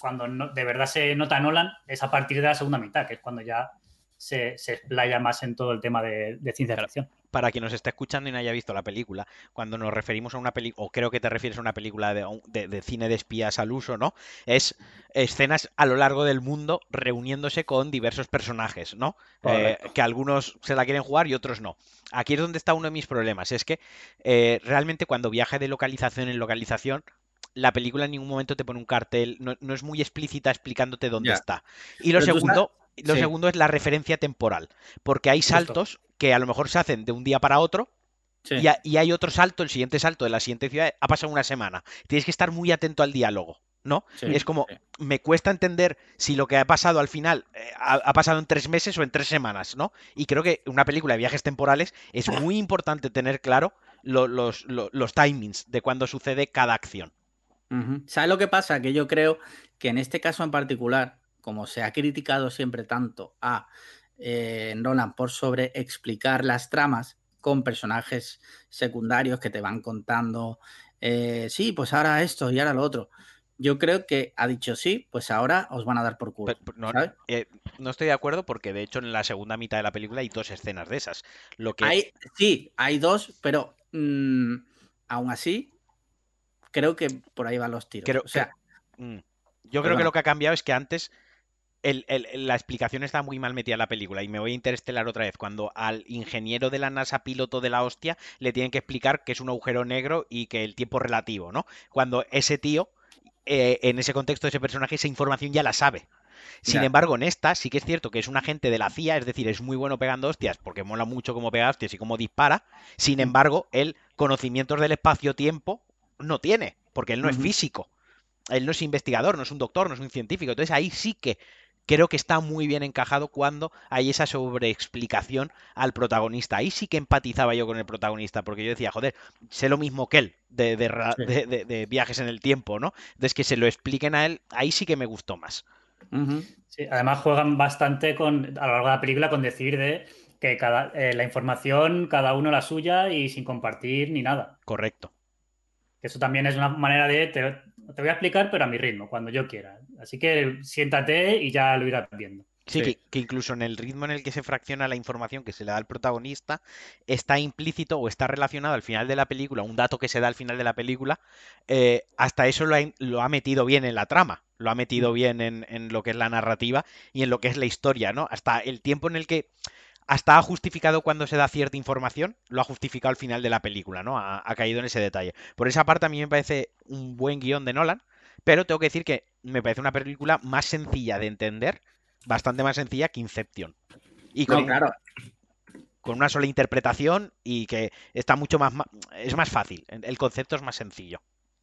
cuando de verdad se nota Nolan es a partir de la segunda mitad, que es cuando ya se, se explaya más en todo el tema de, ciencia ficción. Para quien nos esté escuchando y no haya visto la película, cuando nos referimos a una película, o creo que te refieres a una película de, cine de espías al uso, ¿no? Es escenas a lo largo del mundo reuniéndose con diversos personajes, ¿no? Eh, que algunos se la quieren jugar y otros no. Aquí es donde está uno de mis problemas, es que eh, realmente cuando viaje de localización en localización, la película en ningún momento te pone un cartel, no, es muy explícita explicándote dónde está. Y lo segundo, lo segundo es la referencia temporal, porque hay saltos que a lo mejor se hacen de un día para otro Y, hay otro salto, el siguiente salto de la siguiente ciudad ha pasado una semana. Tienes que estar muy atento al diálogo. ¿no? es como, me cuesta entender si lo que ha pasado al final eh, ha, pasado en tres meses o en tres semanas, ¿no? Y creo que una película de viajes temporales es muy importante tener claro los, timings de cuando sucede cada acción. ¿Sabes lo que pasa? Que yo creo que en este caso en particular, como se ha criticado siempre tanto a eh, Nolan por sobre explicar las tramas, con personajes secundarios que te van contando, eh, sí, pues ahora esto y ahora lo otro. Yo creo que ha dicho sí, pues ahora os van a dar por culo. Eh, no, estoy de acuerdo porque de hecho en la segunda mitad de la película hay dos escenas de esas. Lo que... Hay, sí, hay dos, pero mm, aún así creo que por ahí van los tiros. o sea, mm, yo creo que lo que ha cambiado es que antes la explicación está muy mal metida en la película y me voy a interestelar otra vez cuando al ingeniero de la NASA piloto de la hostia le tienen que explicar que es un agujero negro y que el tiempo es relativo, ¿no? Cuando ese tío, eh, en ese contexto, ese personaje, esa información ya la sabe. Sin embargo, en esta sí que es cierto que es un agente de la CIA, es decir, es muy bueno pegando hostias porque mola mucho cómo pega hostias y cómo dispara. Sin embargo, él conocimientos del espacio-tiempo no tiene, porque él no es físico. Él no es investigador, no es un doctor, no es un científico. Entonces ahí sí que creo que está muy bien encajado cuando hay esa sobreexplicación al protagonista. Ahí sí que empatizaba yo con el protagonista, porque yo decía, joder, sé lo mismo que él de, de, viajes en el tiempo, ¿no? Entonces que se lo expliquen a él, ahí sí que me gustó más. Sí, además juegan bastante con, a lo largo de la película con decir de que cada, eh, la información, cada uno la suya y sin compartir ni nada. Correcto. Eso también es una manera de te voy a explicar, pero a mi ritmo, cuando yo quiera. Así que siéntate y ya lo irás viendo. Sí, Que, incluso en el ritmo en el que se fracciona la información que se le da al protagonista, está implícito o está relacionado al final de la película, un dato que se da al final de la película, eh, hasta eso lo ha, metido bien en la trama, lo ha metido mm. bien en, en, lo que es la narrativa y en lo que es la historia, ¿no? Hasta el tiempo en el que hasta ha justificado cuando se da cierta información, lo ha justificado al final de la película, ¿no? Ha, caído en ese detalle. Por esa parte a mí me parece un buen guion de Nolan, pero tengo que decir que me parece una película más sencilla de entender, bastante más sencilla que Inception. Y con, claro. con una sola interpretación y que está mucho más... es más fácil, el concepto es más sencillo.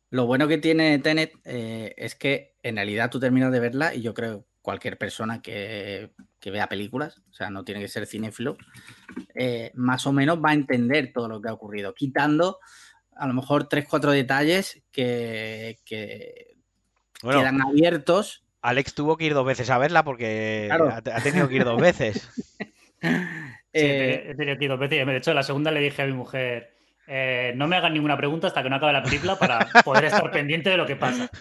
Lo bueno que tiene Tenet eh, es que en realidad tú terminas de verla y yo creo cualquier persona que, vea películas, o sea, no tiene que ser cinéfilo, eh, más o menos va a entender todo lo que ha ocurrido, quitando a lo mejor tres, cuatro detalles que, quedan abiertos. Alex tuvo que ir dos veces a verla porque ha, tenido que ir dos veces. Eh, he tenido que ir dos veces. De hecho, la segunda le dije a mi mujer, eh, no me hagan ninguna pregunta hasta que no acabe la película para poder estar pendiente de lo que pasa.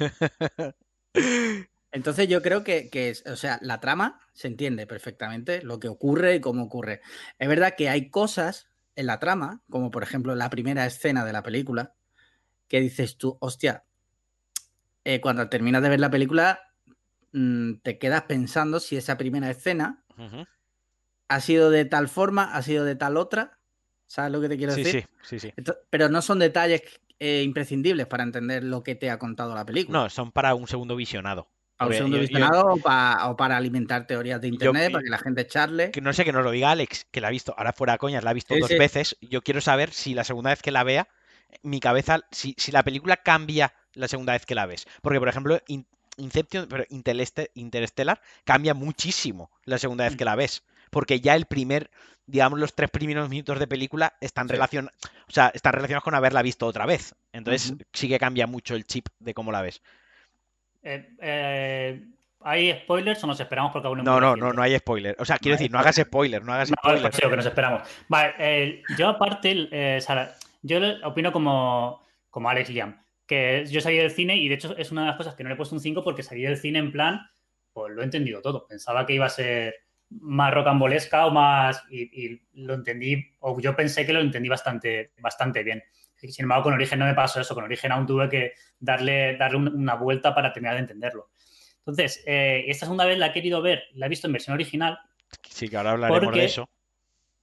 Entonces yo creo que, o sea, la trama se entiende perfectamente, lo que ocurre y cómo ocurre. Es verdad que hay cosas en la trama, como por ejemplo la primera escena de la película, que dices tú, hostia, eh, cuando terminas de ver la película, mm, te quedas pensando si esa primera escena ha sido de tal forma, ha sido de tal otra. ¿Sabes lo que te quiero decir? Sí, sí, sí. pero no son detalles eh, imprescindibles para entender lo que te ha contado la película. No, son para un segundo visionado. A un segundo visionado o, para alimentar teorías de internet, para que la gente charle. Que no sé que nos lo diga Alex, que la ha visto, ahora fuera coñas, la ha visto dos veces. Yo quiero saber si la segunda vez que la vea, mi cabeza, si, la película cambia la segunda vez que la ves. Porque, por ejemplo, Inception, pero Interstellar cambia muchísimo la segunda vez mm. que la ves. Porque ya el primer, digamos, los tres primeros minutos de película están, relacionados, o sea, están relacionados con haberla visto otra vez. Entonces sí que cambia mucho el chip de cómo la ves. Eh, eh, ¿Hay spoilers o nos esperamos porque aún no No, no, no, hay spoilers. O sea, quiero decir, no hagas spoilers, no hagas no, que nos esperamos. Vale, eh, yo aparte, Sara, yo opino como, como Alex Liam, que yo salí del cine y de hecho es una de las cosas que no le he puesto un 5 porque salí del cine en plan, pues lo he entendido todo. Pensaba que iba a ser más rocambolesca o más. Y, lo entendí, o yo pensé que lo entendí bastante, bastante bien. Sin embargo, con Origen no me pasó eso. Con Origen aún tuve que darle, darle una vuelta para terminar de entenderlo. Entonces, eh, esta segunda vez la he querido ver, la he visto en versión original. Sí, que ahora hablaremos de eso.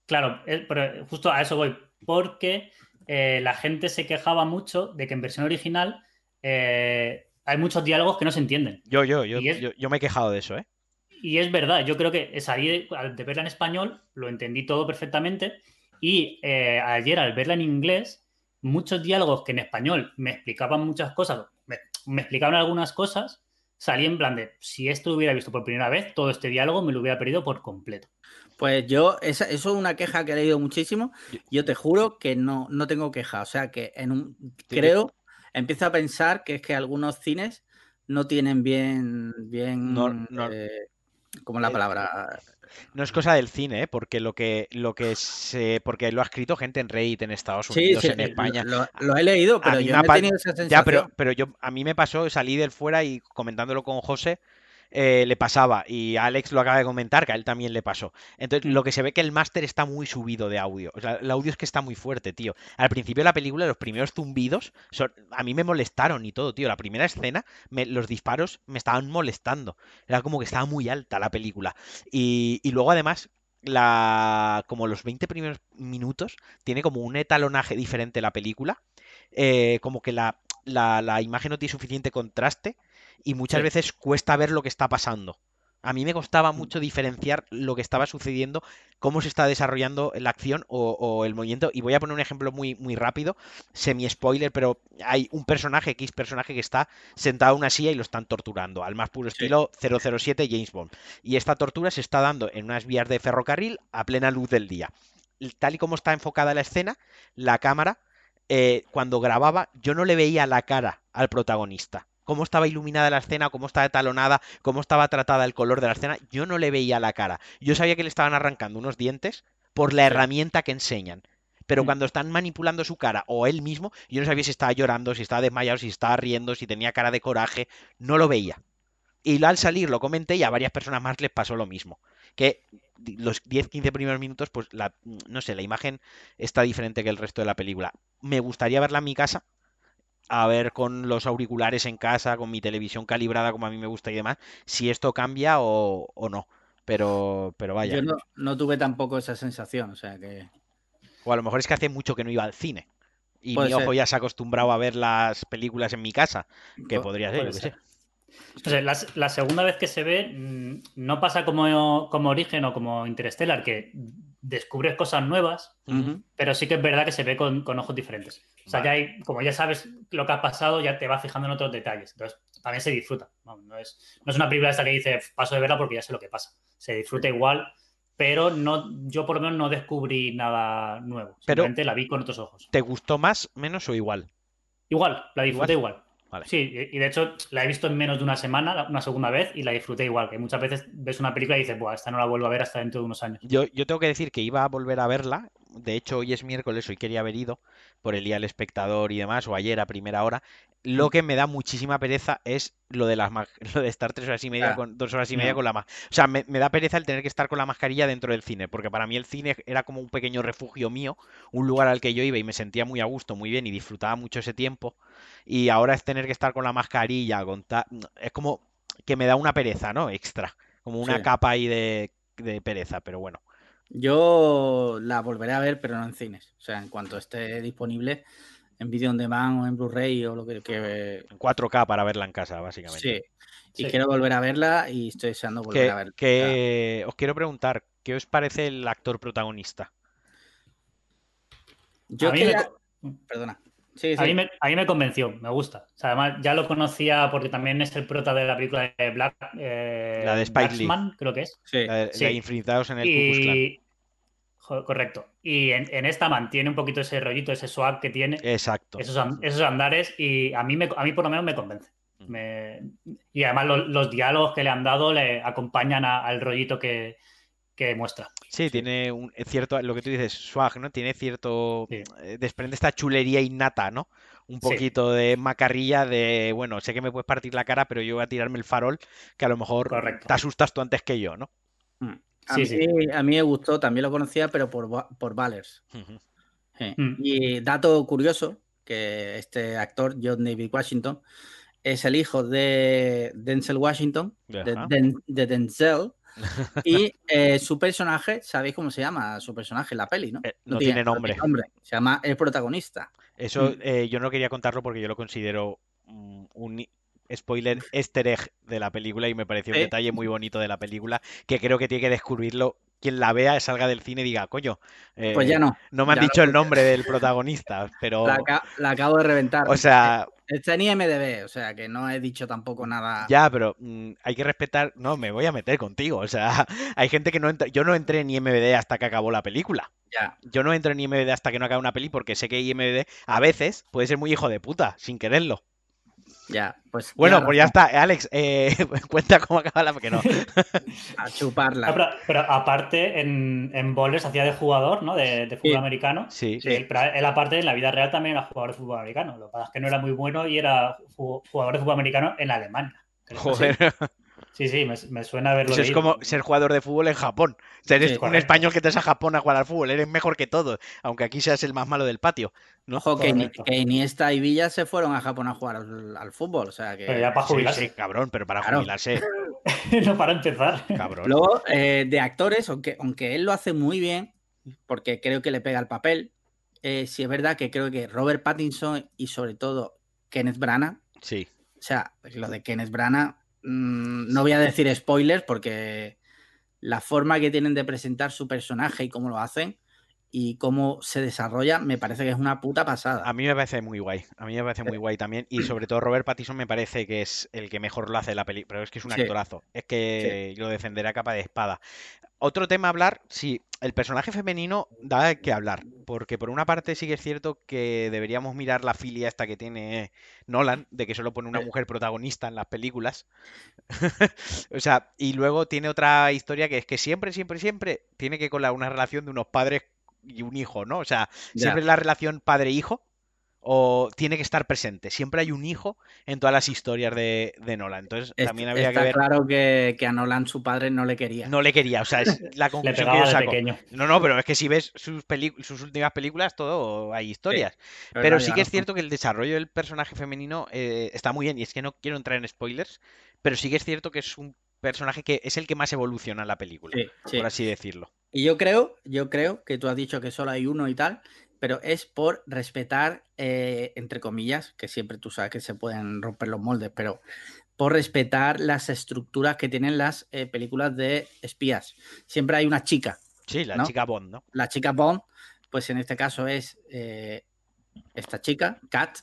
Claro, eh, pero justo a eso voy. Porque eh, la gente se quejaba mucho de que en versión original hay muchos diálogos que no se entienden. Yo, yo, yo, yo, me he quejado de eso, ¿eh? Y es verdad, yo creo que salí de, de verla en español, lo entendí todo perfectamente Y eh, ayer al verla en inglés, muchos diálogos que en español me explicaban muchas cosas, me, me explicaban algunas cosas, salí en plan de, si esto lo hubiera visto por primera vez, todo este diálogo me lo hubiera perdido por completo. Pues yo, esa, eso es una queja que he leído muchísimo. Yo te juro que no, no tengo queja. O sea que en un, creo, empiezo a pensar que es que algunos cines no tienen bien, bien, eh, como la eh, palabra. No es cosa del cine, ¿eh? porque lo que, lo que se, porque lo ha escrito gente en Reddit en Estados Unidos, en España. Lo, he leído, pero yo no he tenido esa sensación. Ya, pero, pero yo a mí me pasó, salí del fuera y comentándolo con José, eh, le pasaba. Y Alex lo acaba de comentar, que a él también le pasó. Entonces, lo que se ve que el máster está muy subido de audio. O sea, el audio es que está muy fuerte, tío. Al principio de la película, los primeros zumbidos, a mí me molestaron y todo, tío. La primera escena, los disparos me estaban molestando. Era como que estaba muy alta la película. Y, luego, además, la como los 20 primeros minutos tiene como un etalonaje diferente la película. Eh, como que la, la, la, imagen no tiene suficiente contraste y muchas veces cuesta ver lo que está pasando. A mí me costaba mm. mucho diferenciar lo que estaba sucediendo, cómo se está desarrollando la acción o, el movimiento. Y voy a poner un ejemplo muy, muy rápido, semi-spoiler, pero hay un personaje, X personaje, que está sentado en una silla y lo están torturando, al más puro estilo 007 James Bond. Y esta tortura se está dando en unas vías de ferrocarril a plena luz del día. Tal y como está enfocada la escena, la cámara, eh, cuando grababa, yo no le veía la cara al protagonista cómo estaba iluminada la escena, cómo estaba talonada, cómo estaba tratada el color de la escena, yo no le veía la cara. Yo sabía que le estaban arrancando unos dientes por la herramienta que enseñan. Pero mm. cuando están manipulando su cara o él mismo, yo no sabía si estaba llorando, si estaba desmayado, si estaba riendo, si tenía cara de coraje, no lo veía. Y al salir lo comenté y a varias personas más les pasó lo mismo. Que los 10-15 primeros minutos, pues la, no sé, la imagen está diferente que el resto de la película. Me gustaría verla en mi casa, a ver con los auriculares en casa, con mi televisión calibrada como a mí me gusta y demás, si esto cambia o, no. Pero, pero vaya. Yo no, tuve tampoco esa sensación, o sea que. O a lo mejor es que hace mucho que no iba al cine. Y mi ojo ya se ha acostumbrado a ver las películas en mi casa. Que podría ser, la, segunda vez que se ve, mm, no pasa como, como Origen o como Interstellar, que descubres cosas nuevas, pero sí que es verdad que se ve con, ojos diferentes. O sea, hay, como ya sabes lo que ha pasado, ya te vas fijando en otros detalles. Entonces, también se disfruta. No, es, no es una película esta que dice paso de verla porque ya sé lo que pasa. Se disfruta igual, pero no, yo por lo menos no descubrí nada nuevo. Simplemente la vi con otros ojos. ¿Te gustó más, menos o igual? Igual, la disfruté igual. Sí, y de hecho la he visto en menos de una semana, una segunda vez, y la disfruté igual, que muchas veces ves una película y dices, Buah, esta no la vuelvo a ver hasta dentro de unos años. Yo, yo tengo que decir que iba a volver a verla, de hecho hoy es miércoles, hoy quería haber ido por el día del espectador y demás, o ayer a primera hora, lo que me da muchísima pereza es lo de las lo de estar tres horas y media con dos horas y media con la mascarilla. O sea, me, da pereza el tener que estar con la mascarilla dentro del cine, porque para mí el cine era como un pequeño refugio mío, un lugar al que yo iba y me sentía muy a gusto, muy bien y disfrutaba mucho ese tiempo. Y ahora es tener que estar con la mascarilla, con es como que me da una pereza, ¿no? Extra, como una capa ahí de, de pereza, pero bueno. Yo la volveré a ver, pero no en cines. O sea, en cuanto esté disponible, en video on demand o en Blu-ray o lo que, que... En 4K para verla en casa, básicamente. Sí. Y quiero volver a verla y estoy deseando volver a verla. Que... Os quiero preguntar, ¿qué os parece el actor protagonista? Yo Perdona. A, mí me, a, mí me, convenció, me gusta. además, ya lo conocía porque también es el prota de la película de Black. Eh, la de Spike creo que es. Sí, la de, Infiltrados en el y... Correcto. Y en, esta mantiene un poquito ese rollito, ese swag que tiene. Exacto. Esos, esos andares y a mí, me, a mí por lo menos me convence. Mm. y además los diálogos que le han dado le acompañan al rollito que, muestra. Sí, tiene un cierto, lo que tú dices, swag, ¿no? Tiene cierto, eh, desprende esta chulería innata, ¿no? Un poquito de macarrilla de, bueno, sé que me puedes partir la cara, pero yo voy a tirarme el farol, que a lo mejor te asustas tú antes que yo, ¿no? Mm. A, mí, a mí me gustó, también lo conocía, pero por, por Valers. Mm. Y dato curioso, que este actor, John David Washington, es el hijo de Denzel Washington, de, Denzel, y eh, su personaje, ¿sabéis cómo se llama su personaje en la peli? No, eh, no, tiene, nombre. Se llama el protagonista. Eso mm. eh, yo no quería contarlo porque yo lo considero un, spoiler easter egg de la película y me pareció un detalle muy bonito de la película que creo que tiene que descubrirlo quien la vea salga del cine y diga, coño, pues ya no. No me han dicho el nombre del protagonista, pero. La, acabo de reventar. O sea. Está en IMDB, o sea que no he dicho tampoco nada. Ya, pero mm, hay que respetar. No, me voy a meter contigo. O sea, hay gente que no entra. Yo no entré en IMDB hasta que acabó la película. Ya. Yo no entro en IMDB hasta que no acabe una peli porque sé que IMDB a veces puede ser muy hijo de puta, sin quererlo. Ya, pues. Bueno, pues ya está. Alex, eh, cuenta cómo acaba la que no. a chuparla. pero, aparte, en, en Bowlers hacía de jugador, ¿no? De, fútbol americano. Sí. sí. Él, aparte, en la vida real también era jugador de fútbol americano. Lo que pasa es que no era muy bueno y era jugador de fútbol americano en Alemania. Joder. Sí, sí, me, suena verlo. Eso es como ser jugador de fútbol en Japón. O sea, eres un español que te vas a Japón a jugar al fútbol, eres mejor que todo, aunque aquí seas el más malo del patio. ¿no? Ojo, que, Iniesta y Villa se fueron a Japón a jugar al, fútbol. O sea que... Pero ya para jubilarse. Sí, cabrón, pero para jubilarse. no para empezar. Cabrón. Luego, eh, de actores, aunque, aunque él lo hace muy bien, porque creo que le pega el papel, eh, sí es verdad que creo que Robert Pattinson y sobre todo Kenneth Branagh. Sí. O sea, lo de Kenneth Branagh Mm, no voy a decir spoilers porque la forma que tienen de presentar su personaje y cómo lo hacen y cómo se desarrolla me parece que es una puta pasada. A mí me parece muy guay. A mí me parece muy guay también. Y sobre todo Robert Pattinson me parece que es el que mejor lo hace la peli. Pero es que es un actorazo. Es que lo defenderá capa de espada. Otro tema a hablar, sí, el personaje femenino da que hablar, porque por una parte sí que es cierto que deberíamos mirar la filia esta que tiene Nolan, de que solo pone una mujer protagonista en las películas. o sea, y luego tiene otra historia que es que siempre, siempre, siempre tiene que colar una relación de unos padres y un hijo, ¿no? O sea, siempre es la relación padre-hijo o tiene que estar presente. Siempre hay un hijo en todas las historias de, Nolan. Entonces también habría que ver. claro que, a Nolan su padre no le quería. No le quería, o sea, es la conclusión que yo saco. No, no, pero es que si ves sus, sus últimas películas, todo hay historias. pero sí que es cierto que el desarrollo del personaje femenino eh, está muy bien. Y es que no quiero entrar en spoilers, pero sí que es cierto que es un personaje que es el que más evoluciona en la película, por así decirlo. Y yo creo, yo creo que tú has dicho que solo hay uno y tal, pero es por respetar, eh, entre comillas, que siempre tú sabes que se pueden romper los moldes, pero por respetar las estructuras que tienen las eh, películas de espías. Siempre hay una chica. Sí, la chica Bond, ¿no? La chica Bond, pues en este caso es eh, esta chica, Kat,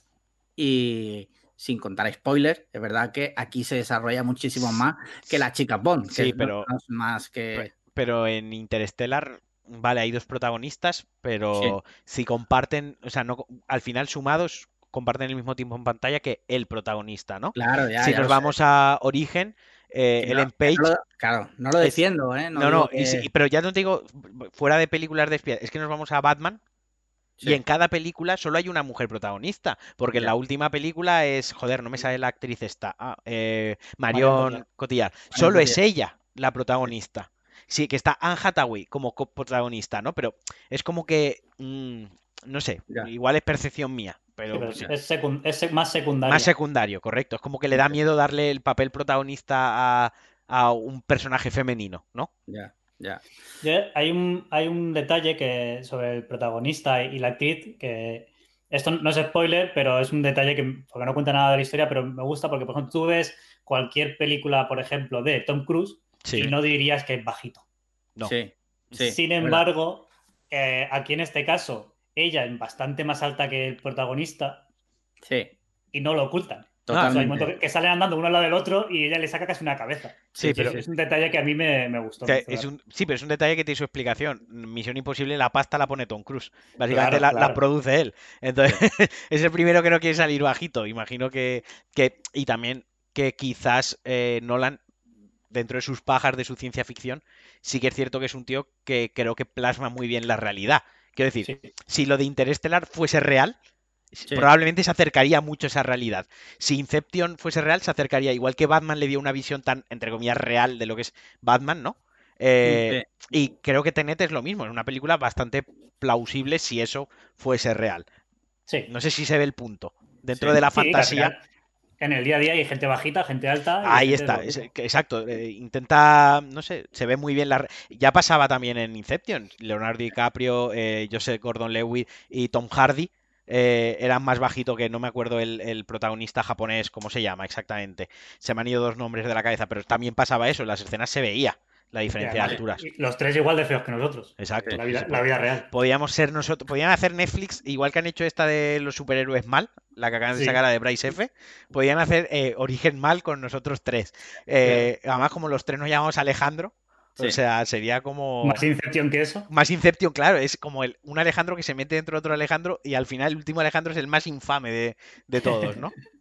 y sin contar spoiler, es verdad que aquí se desarrolla muchísimo más que la chica Bond. Sí, pero más que... Pero en Interstellar vale, hay dos protagonistas, pero si comparten, o sea, no, al final sumados comparten el mismo tiempo en pantalla que el protagonista, ¿no? Claro, ya. Si nos vamos a Origen, eh, Ellen Page. claro, no lo defiendo, ¿eh? No, no, pero ya no te digo, fuera de películas de espías, es que nos vamos a Batman. Y en cada película solo hay una mujer protagonista. Porque en la última película es. Joder, no me sale la actriz esta. Ah, eh, Marion Cotillard. Solo es ella la protagonista. Sí, que está Anne Hathaway como protagonista, ¿no? Pero es como que, mm, no sé, igual es percepción mía. Pero, es, más secundario. Más secundario, correcto. Es como que le da miedo darle el papel protagonista a, un personaje femenino, ¿no? Ya, ya. Hay un, hay un detalle que sobre el protagonista y la actriz que esto no es spoiler, pero es un detalle que, porque no cuenta nada de la historia, pero me gusta porque, por ejemplo, tú ves cualquier película, por ejemplo, de Tom Cruise y no dirías que es bajito. No. Sin embargo, eh, aquí en este caso, ella es bastante más alta que el protagonista. Sí. Y no lo ocultan. Totalmente. que salen andando uno al lado del otro y ella le saca casi una cabeza. Sí, pero es un detalle que a mí me, gustó. sí, pero es un detalle que tiene su explicación. Misión Imposible, la pasta la pone Tom Cruise. Básicamente la, produce él. Entonces, es el primero que no quiere salir bajito. Imagino que. que y también que quizás eh, Nolan dentro de sus pajas de su ciencia ficción, sí que es cierto que es un tío que creo que plasma muy bien la realidad. Quiero decir, si lo de Interestelar fuese real, probablemente se acercaría mucho a esa realidad. Si Inception fuese real, se acercaría, igual que Batman le dio una visión tan, entre comillas, real de lo que es Batman, ¿no? Eh, y creo que Tenet es lo mismo, es una película bastante plausible si eso fuese real. No sé si se ve el punto. Dentro de la fantasía en el día a día hay gente bajita, gente alta. Ahí está, exacto. Eh, intenta, no sé, se ve muy bien la. Ya pasaba también en Inception. Leonardo DiCaprio, eh, Joseph Gordon-Levitt y Tom Hardy eh, eran más bajitos que no me acuerdo el, protagonista japonés, cómo se llama exactamente. Se me han ido dos nombres de la cabeza, pero también pasaba eso. En las escenas se veía la diferencia de alturas. Los tres igual de feos que nosotros. Exacto. La vida, la vida real. Podíamos ser nosotros, podían hacer Netflix, igual que han hecho esta de los superhéroes mal, la que acaban de sacar la de Bryce F, podían hacer eh, Origen mal con nosotros tres. Eh, además, como los tres nos llamamos Alejandro, O sea, sería como. Más Inception que eso. Más Inception, claro. Es como el, un Alejandro que se mete dentro de otro Alejandro y al final el último Alejandro es el más infame de, de todos, ¿no?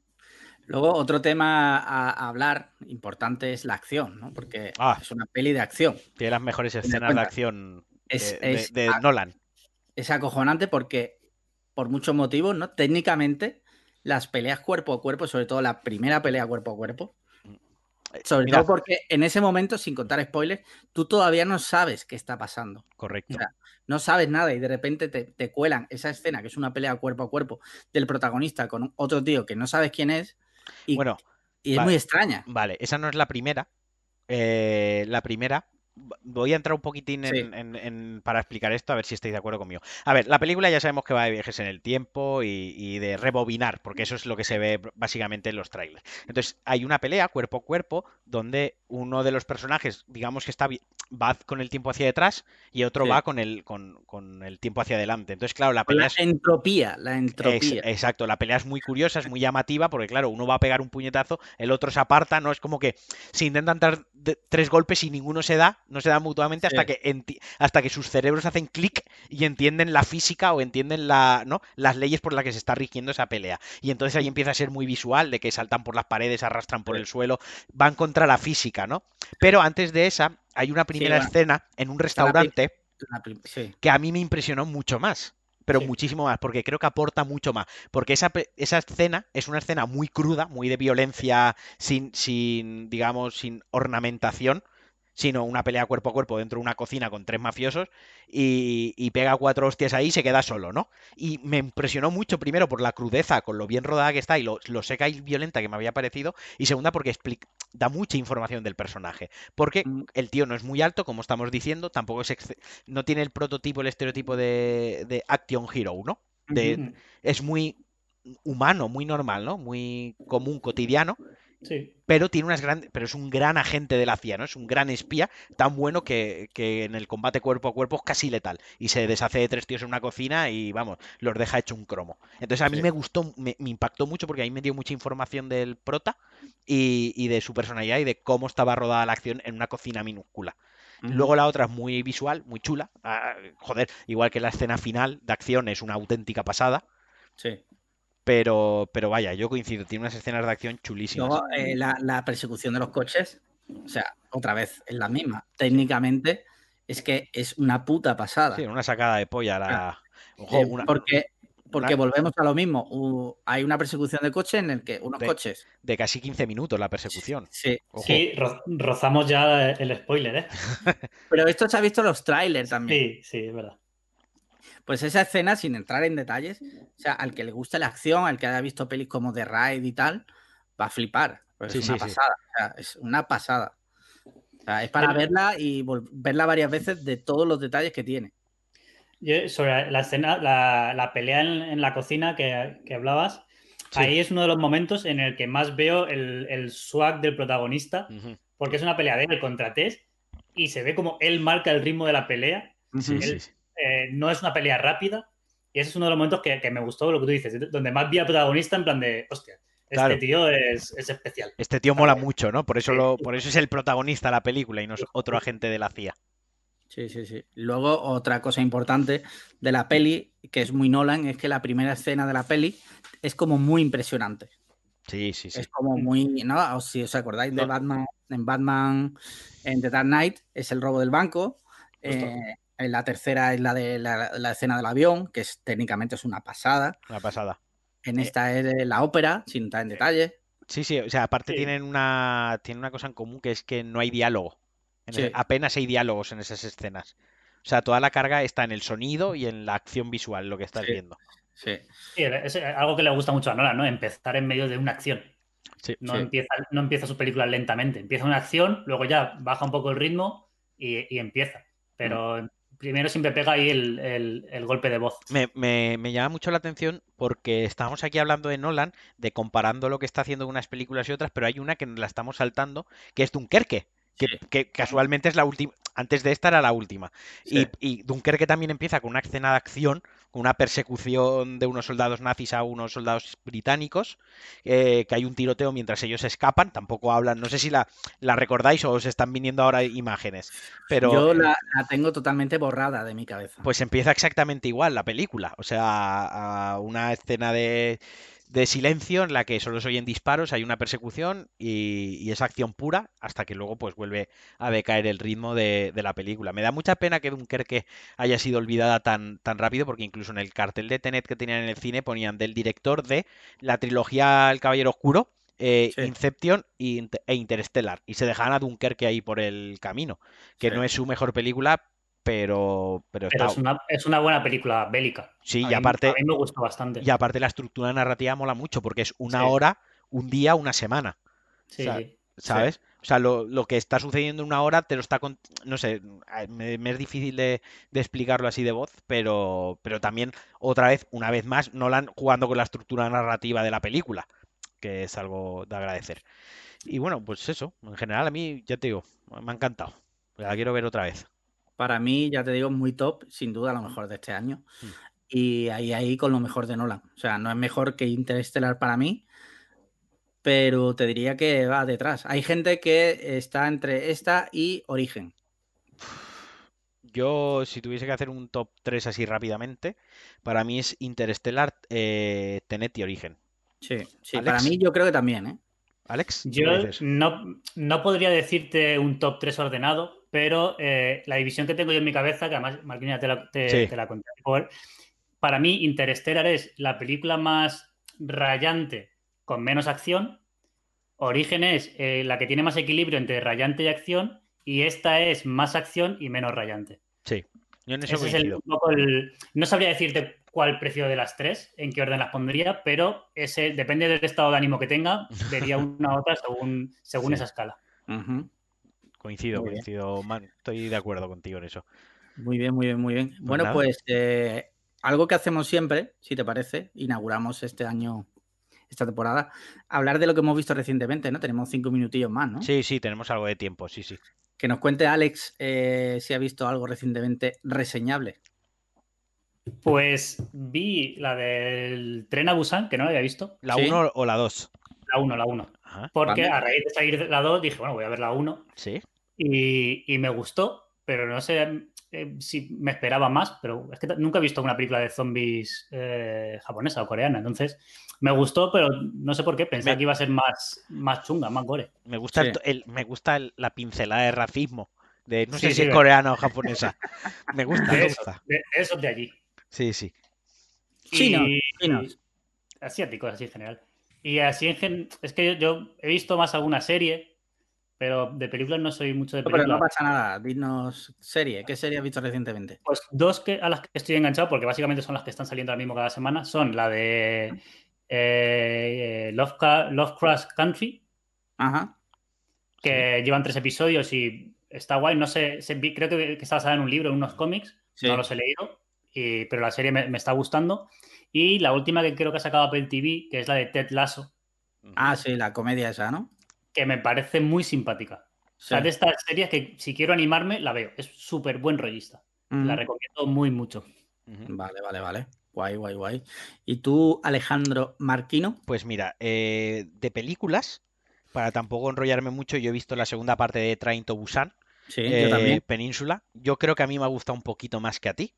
Luego, otro tema a, hablar importante es la acción, ¿no? Porque ah. es una peli de acción. Tiene las mejores escenas de acción de, Nolan. Es acojonante porque, por muchos motivos, ¿no? Técnicamente, las peleas cuerpo a cuerpo, sobre todo la primera pelea cuerpo a cuerpo, eh, sobre todo porque en ese momento, sin contar spoilers, tú todavía no sabes qué está pasando. Correcto. no sabes nada y de repente te, te, cuelan esa escena, que es una pelea cuerpo a cuerpo del protagonista con otro tío que no sabes quién es, y, bueno, y es muy extraña. Vale, esa no es la primera. Eh, la primera voy a entrar un poquitín en, para explicar esto, a ver si estáis de acuerdo conmigo. A ver, la película ya sabemos que va de viajes en el tiempo y, de rebobinar, porque eso es lo que se ve básicamente en los trailers. Entonces, hay una pelea cuerpo a cuerpo donde uno de los personajes, digamos que está va con el tiempo hacia detrás y otro va con el, con, el tiempo hacia adelante. Entonces, claro, la pelea la entropía, la entropía. exacto, la pelea es muy curiosa, es muy llamativa, porque claro, uno va a pegar un puñetazo, el otro se aparta, no es como que se intentan dar tres golpes y ninguno se da, no se da mutuamente hasta, que hasta que sus cerebros hacen clic y entienden la física o entienden la, ¿no? las leyes por las que se está rigiendo esa pelea. Y entonces ahí empieza a ser muy visual, de que saltan por las paredes, arrastran por el suelo, van contra la física, ¿no? Pero antes de esa, hay una primera escena en un restaurante que a mí me impresionó mucho más pero muchísimo más, porque creo que aporta mucho más. Porque esa, esa escena es una escena muy cruda, muy de violencia, sin, sin digamos, sin ornamentación, sino una pelea cuerpo a cuerpo dentro de una cocina con tres mafiosos y, pega cuatro hostias ahí y se queda solo, ¿no? Y me impresionó mucho, primero, por la crudeza, con lo bien rodada que está y lo, seca y violenta que me había parecido, y segunda, porque da mucha información del personaje. Porque mm. el tío no es muy alto, como estamos diciendo, tampoco es no tiene el prototipo, el estereotipo de, de action hero, ¿no? De, Es muy humano, muy normal, ¿no? Muy común, cotidiano. Pero tiene unas grandes. Pero es un gran agente de la CIA, ¿no? Es un gran espía, tan bueno que, en el combate cuerpo a cuerpo es casi letal. Y se deshace de tres tíos en una cocina y vamos, los deja hecho un cromo. Entonces a mí me gustó, me, impactó mucho porque ahí me dio mucha información del prota y, de su personalidad y de cómo estaba rodada la acción en una cocina minúscula. Luego la otra es muy visual, muy chula. Ah, joder, igual que la escena final de acción es una auténtica pasada. Sí. Pero, pero vaya, yo coincido, tiene unas escenas de acción chulísimas. Luego, eh, la, persecución de los coches, o sea, otra vez, es la misma. Técnicamente, es que es una puta pasada. Sí, una sacada de polla. La... Eh, porque porque volvemos a lo mismo. hay una persecución de coches en el que unos coches. De casi 15 minutos la persecución. Sí, sí rozamos ya el spoiler, ¿eh? Pero esto se ha visto en los trailers también. Sí, sí, es verdad. Pues esa escena, sin entrar en detalles, o sea, al que le guste la acción, al que haya visto pelis como The Ride y tal, va a flipar. Pues es una pasada. O sea, es una pasada. O sea, es para verla y verla varias veces de todos los detalles que tiene. sobre la escena, la, pelea en, la cocina que, hablabas, ahí es uno de los momentos en el que más veo el, swag del protagonista, porque es una pelea de él contra Tess y se ve como él marca el ritmo de la pelea. Sí, sí. Eh, no es una pelea rápida. Y ese es uno de los momentos que, me gustó lo que tú dices, donde más vi al protagonista en plan de, hostia, este tío es, especial. Este tío mola mucho, ¿no? Por eso, lo, por eso es el protagonista de la película y no es otro agente de la CIA. Sí, sí, sí. Luego, otra cosa importante de la peli, que es muy Nolan, es que la primera escena de la peli es como muy impresionante. Sí, sí, sí. Es como muy, ¿no? Si os acordáis de Batman, en Batman, en The Dark Knight, es el robo del banco. Eh, la tercera es la de la, escena del avión, que es, técnicamente es una pasada. Una pasada. En eh, esta es la ópera, sin entrar en detalle. Sí, sí, o sea, aparte tienen, una, tienen una cosa en común que es que no hay diálogo. apenas hay diálogos en esas escenas. O sea, toda la carga está en el sonido y en la acción visual, lo que estás viendo. Sí. es algo que le gusta mucho a Nolan, ¿no? Empezar en medio de una acción. no, Empieza, no empieza su película lentamente. Empieza una acción, luego ya baja un poco el ritmo y, empieza. Pero primero siempre pega ahí el, golpe de voz. Me, llama mucho la atención porque estamos aquí hablando de Nolan, de comparando lo que está haciendo unas películas y otras, pero hay una que la estamos saltando, que es Dunkerque, que, casualmente es la última, antes de esta era la última. Y, y, Dunkerque también empieza con una escena de acción, con una persecución de unos soldados nazis a unos soldados británicos, eh, que hay un tiroteo mientras ellos escapan, tampoco hablan, no sé si la, la recordáis o os están viniendo ahora imágenes, pero... Yo la, tengo totalmente borrada de mi cabeza. Pues empieza exactamente igual la película, o sea, una escena de de silencio en la que solo se oyen disparos, hay una persecución y, es acción pura hasta que luego pues vuelve a decaer el ritmo de, la película. Me da mucha pena que Dunkerque haya sido olvidada tan, tan rápido porque incluso en el cartel de Tenet que tenían en el cine ponían del director de la trilogía El Caballero Oscuro, eh, Inception e Interstellar. Y se dejaban a Dunkerque ahí por el camino, que no es su mejor película, pero, pero, es, una, es, una, buena película bélica. Sí, y aparte. a mí me gustó bastante. Y aparte, la estructura narrativa mola mucho porque es una hora, un día, una semana. Sí. ¿Sabes? O sea, lo, que está sucediendo en una hora te lo está. No sé, me, es difícil de, explicarlo así de voz, pero, pero también, otra vez, una vez más, Nolan jugando con la estructura narrativa de la película, que es algo de agradecer. Y bueno, pues eso, en general a mí, ya te digo, me ha encantado. La quiero ver otra vez para mí, ya te digo, muy top, sin duda lo mejor de este año. Mm. Y ahí, ahí con lo mejor de Nolan. O sea, no es mejor que Interstellar para mí, pero te diría que va detrás. Hay gente que está entre esta y Origen. Yo, si tuviese que hacer un top 3 así rápidamente, para mí es Interstellar, eh, Tenet y Origen. Sí, sí, para mí yo creo que también, ¿eh? Alex. Yo no, no podría decirte un top 3 ordenado, pero eh, la división que tengo yo en mi cabeza, que además Marquina te la, te, la conté para mí Interstellar es la película más rayante con menos acción, Origen es eh, la que tiene más equilibrio entre rayante y acción, y esta es más acción y menos rayante. Sí, yo en eso No sabría decirte cuál precio de las tres, en qué orden las pondría, pero ese depende del estado de ánimo que tenga, vería una u otra según, según esa escala. Coincido, coincido, man, estoy de acuerdo contigo en eso. Muy bien, muy bien, muy bien. Pues bueno, pues eh, algo que hacemos siempre, si te parece, inauguramos este año, esta temporada, hablar de lo que hemos visto recientemente, ¿no? Tenemos cinco minutillos más, ¿no? Sí, sí, tenemos algo de tiempo, sí, sí. Que nos cuente Alex eh, si ha visto algo recientemente reseñable. Pues vi la del tren a Busan, que no la había visto. ¿La 1 o la 2? La 1, la 1. Porque a raíz de salir la 2 dije, bueno, voy a ver la 1. Sí. Y, me gustó, pero no sé eh, si me esperaba más, pero es que nunca he visto una película de zombies eh, japonesa o coreana, entonces me gustó, pero no sé por qué, pensé que iba a ser más, más chunga, más gore. Me gusta, el, me gusta la pincelada de racismo, de no sé si es coreana o japonesa. me gusta, de me eso, gusta. De, eso de allí. Sí, sí. Chinos, asiáticos así en general. Y así en es que yo he visto más alguna serie, pero de películas no soy mucho de películas. pero no pasa nada, dinos serie. ¿Qué serie has visto recientemente? Pues dos que, a las que estoy enganchado, porque básicamente son las que están saliendo ahora mismo cada semana, son la de eh, Lovecraft Country, Ajá. que llevan tres episodios y está guay. No sé, creo que, está basada en un libro, en unos cómics, no los he leído, pero la serie me, está gustando. Y la última que creo que ha sacado Apple TV, que es la de Ted Lasso. Ah, sí, la comedia esa, ¿no? Que me parece muy simpática. O sea, de estas series que si quiero animarme, la veo. Es súper buen rollista. La recomiendo muy mucho. Vale, vale, vale. Guay, guay, guay. ¿Y tú, Alejandro Marquino? Pues mira, eh, de películas, para tampoco enrollarme mucho, yo he visto la segunda parte de Train to Busan. Sí, yo también. Eh, Península. Yo creo que a mí me ha gustado un poquito más que a ti.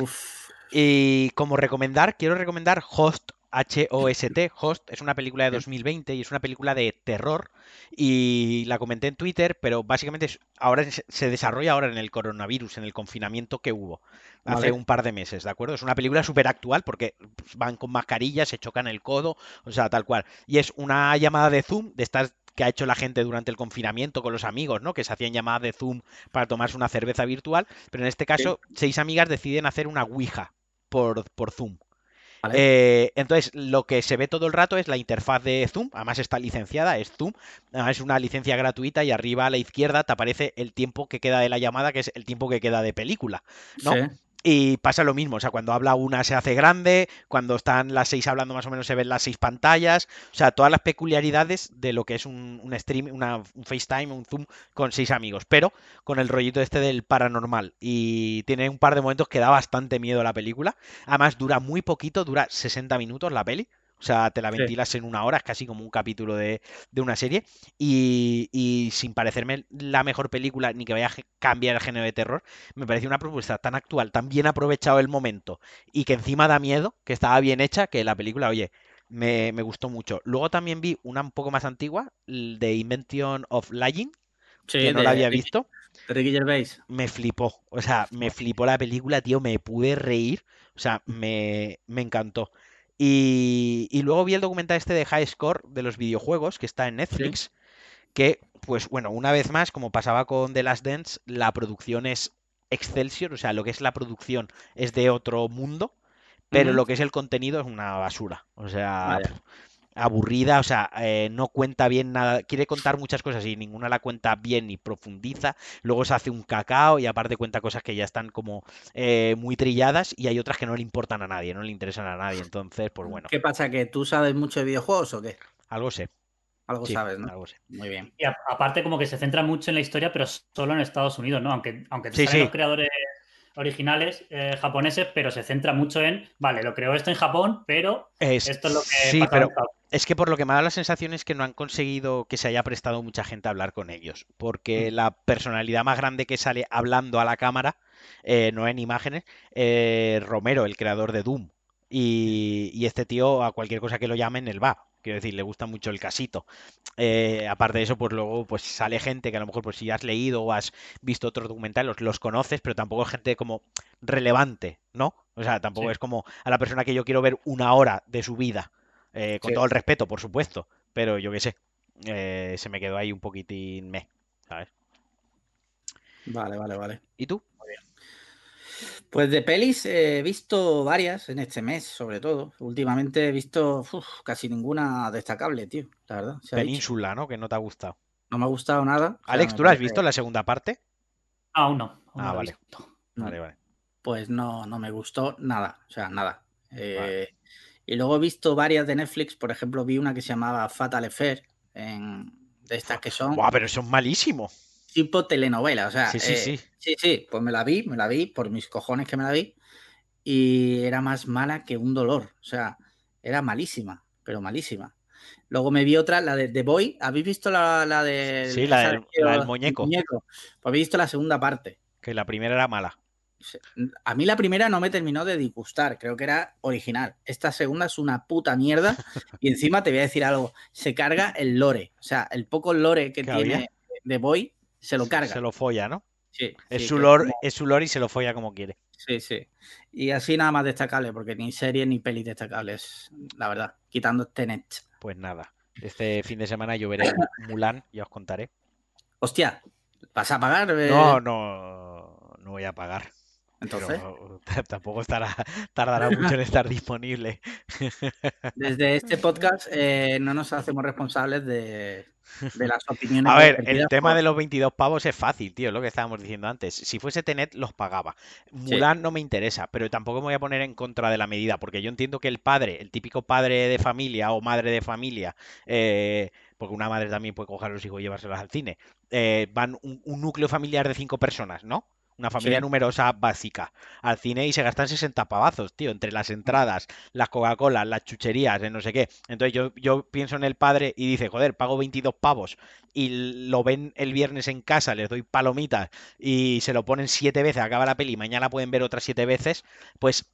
Uf. Y como recomendar, quiero recomendar Host H-O-S-T, Host, es una película de 2020 y es una película de terror y la comenté en Twitter, pero básicamente ahora se desarrolla ahora en el coronavirus, en el confinamiento que hubo hace un par de meses, ¿de acuerdo? Es una película súper actual porque van con mascarillas, se chocan el codo, o sea, tal cual. Y es una llamada de Zoom de estas que ha hecho la gente durante el confinamiento con los amigos, ¿no? Que se hacían llamadas de Zoom para tomarse una cerveza virtual, pero en este caso seis amigas deciden hacer una Ouija por, por Zoom. Eh, entonces, lo que se ve todo el rato es la interfaz de Zoom, además está licenciada, es Zoom, además es una licencia gratuita y arriba a la izquierda te aparece el tiempo que queda de la llamada, que es el tiempo que queda de película, ¿no? Y pasa lo mismo, o sea, cuando habla una se hace grande, cuando están las seis hablando más o menos se ven las seis pantallas, o sea, todas las peculiaridades de lo que es un, stream, una, un FaceTime, un Zoom con seis amigos, pero con el rollito este del paranormal. Y tiene un par de momentos que da bastante miedo la película. Además, dura muy poquito, dura 60 minutos la peli. O sea, te la ventilas en una hora, es casi como un capítulo de, una serie. Y, sin parecerme la mejor película ni que vaya a cambiar el género de terror, me parece una propuesta tan actual, tan bien aprovechado el momento y que encima da miedo, que estaba bien hecha, que la película, oye, me, gustó mucho. Luego también vi una un poco más antigua, de Invention of Lying, que no la había visto. Ricky Gervais. Me flipó, o sea, me flipó la película, tío, me pude reír, o sea, me, me encantó. Y, luego vi el documental este de High Score de los videojuegos que está en Netflix, que, pues bueno, una vez más, como pasaba con The Last Dance, la producción es Excelsior, o sea, lo que es la producción es de otro mundo, pero lo que es el contenido es una basura. O sea, aburrida, o sea, eh, no cuenta bien nada, quiere contar muchas cosas y ninguna la cuenta bien ni profundiza, luego se hace un cacao y aparte cuenta cosas que ya están como eh, muy trilladas y hay otras que no le importan a nadie, no le interesan a nadie, entonces, pues bueno. ¿Qué pasa? ¿Que tú sabes mucho de videojuegos o qué? Algo sé. Algo sabes, ¿no? Algo sé. Muy bien. Y aparte como que se centra mucho en la historia, pero solo en Estados Unidos, ¿no? Aunque, aunque te los creadores originales eh, japoneses, pero se centra mucho en, vale, lo creó esto en Japón, pero esto es lo que... Sí, pero es que por lo que me da la sensación es que no han conseguido que se haya prestado mucha gente a hablar con ellos, porque mm. la personalidad más grande que sale hablando a la cámara, eh, no en imágenes, eh, Romero, el creador de Doom. Y, y, este tío, a cualquier cosa que lo llamen, él va. Quiero decir, le gusta mucho el casito. Eh, aparte de eso, pues luego pues sale gente que a lo mejor pues si has leído o has visto otros documentales, los, conoces, pero tampoco es gente como relevante, ¿no? O sea, tampoco es como a la persona que yo quiero ver una hora de su vida. Eh, con todo el respeto, por supuesto. Pero yo qué sé. Eh, se me quedó ahí un poquitín me, ¿sabes? Vale, vale, vale. ¿Y tú? Pues de pelis he visto varias en este mes, sobre todo. Últimamente he visto casi ninguna destacable, tío, la verdad. Península, ¿no? Que no te ha gustado. No me ha gustado nada. Alex, ¿tú la has visto la segunda parte? Aún no. ah, vale. Vale, vale. Pues no, no me gustó nada. O sea, nada. Eh, y luego he visto varias de Netflix. Por ejemplo, vi una que se llamaba Fatal Affair. En, de estas que son. Guau, pero son malísimos tipo telenovela. O sea, sí, sí, sí. Sí, sí, pues me la vi, me la vi por mis cojones que me la vi. Y era más mala que un dolor. O sea, era malísima, pero malísima. Luego me vi otra, la de The Boy. ¿Habéis visto la, la de. Sí, la, del, muñeco. muñeco. Pues habéis visto la segunda parte. Que la primera era mala. A mí la primera no me terminó de disgustar, creo que era original. Esta segunda es una puta mierda y encima te voy a decir algo, se carga el lore, o sea, el poco lore que tiene The Boy se lo carga. Se lo folla, ¿no? Sí. Es, su lore, es su lore y se lo folla como quiere. Sí, sí. Y así nada más destacable, porque ni series ni pelis destacables, la verdad, quitando Tenet. Pues nada, este fin de semana yo veré Mulan y os contaré. Hostia, ¿vas a pagar? No, no, no voy a pagar. Entonces. tampoco estará, tardará mucho en estar disponible. Desde este podcast eh, no nos hacemos responsables de, las opiniones. A ver, el tema de los 22 pavos es fácil, tío, lo que estábamos diciendo antes. Si fuese Tenet, los pagaba. Mulan no me interesa, pero tampoco me voy a poner en contra de la medida, porque yo entiendo que el padre, el típico padre de familia o madre de familia, eh, porque una madre también puede coger a los hijos y llevárselos al cine, eh, van un, un núcleo familiar de cinco personas, ¿no? Una familia numerosa básica, al cine y se gastan 60 pavazos, tío, entre las entradas, las Coca-Cola, las chucherías, no sé qué. Entonces yo, yo pienso en el padre y dice, joder, pago 22 pavos y lo ven el viernes en casa, les doy palomitas y se lo ponen siete veces, acaba la peli y mañana pueden ver otras siete veces, pues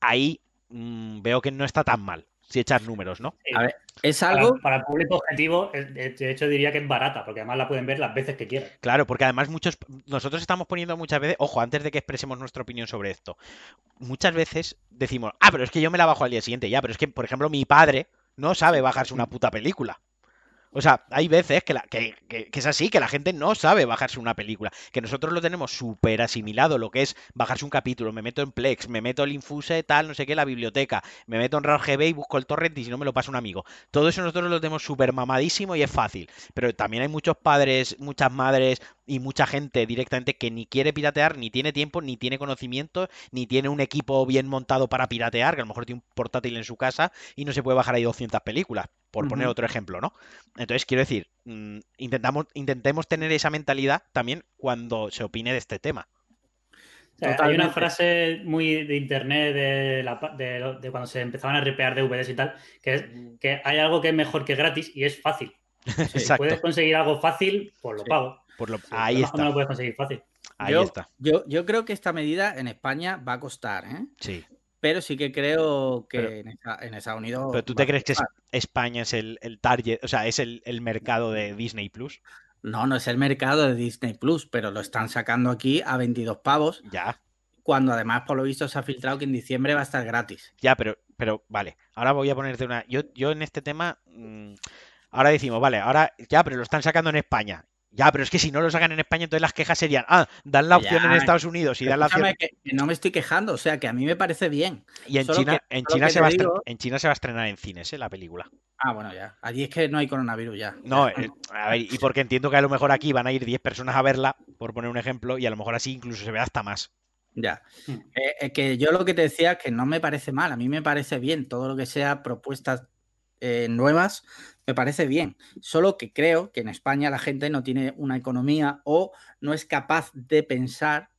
ahí mm, veo que no está tan mal si echas números, ¿no? A ver, es algo. Para, el público objetivo, de hecho diría que es barata, porque además la pueden ver las veces que quieran. Claro, porque además muchos. Nosotros estamos poniendo muchas veces. Ojo, antes de que expresemos nuestra opinión sobre esto. Muchas veces decimos, ah, pero es que yo me la bajo al día siguiente. Ya, pero es que, por ejemplo, mi padre no sabe bajarse una puta película. O sea, hay veces que, la, que, es así, que la gente no sabe bajarse una película. Que nosotros lo tenemos súper asimilado, lo que es bajarse un capítulo. Me meto en Plex, me meto en Infuse, tal, no sé qué, la biblioteca. Me meto en RARGB y busco el torrent y si no me lo pasa un amigo. Todo eso nosotros lo tenemos súper mamadísimo y es fácil. Pero también hay muchos padres, muchas madres y mucha gente directamente que ni quiere piratear, ni tiene tiempo, ni tiene conocimiento, ni tiene un equipo bien montado para piratear, que a lo mejor tiene un portátil en su casa y no se puede bajar ahí 200 películas por poner otro ejemplo, ¿no? Entonces, quiero decir, mm, intentamos, intentemos tener esa mentalidad también cuando se opine de este tema. hay una frase muy de internet de, cuando se empezaban a ripear DVDs y tal, que es que hay algo que es mejor que gratis y es fácil. Si puedes conseguir algo fácil, pues lo pago. Por lo... ahí está. No lo puedes conseguir fácil. Ahí está. Yo, yo creo que esta medida en España va a costar, ¿eh? Sí pero sí que creo que en, Estados Unidos. ¿Pero tú te crees que España es el, target, o sea, es el, mercado de Disney Plus? No, no es el mercado de Disney Plus, pero lo están sacando aquí a 22 pavos. Ya. Cuando además, por lo visto, se ha filtrado que en diciembre va a estar gratis. Ya, pero, pero vale. Ahora voy a ponerte una. Yo, yo en este tema. Mm, ahora decimos, vale, ahora ya, pero lo están sacando en España. Ya, pero es que si no lo sacan en España, entonces las quejas serían, ah, dan la opción en Estados Unidos y dan la opción. Que, no me estoy quejando, o sea, que a mí me parece bien. Y en, China, en, China se va en China se va a estrenar en cines, ¿eh? La película. Ah, bueno, ya. Allí es que no hay coronavirus ya. No, eh, a ver, y porque entiendo que a lo mejor aquí van a ir 10 personas a verla, por poner un ejemplo, y a lo mejor así incluso se ve hasta más. Ya. Hmm. Eh, que yo lo que te decía es que no me parece mal, a mí me parece bien todo lo que sea propuestas eh, nuevas, me parece bien. Solo que creo que en España la gente no tiene una economía o no es capaz de pensar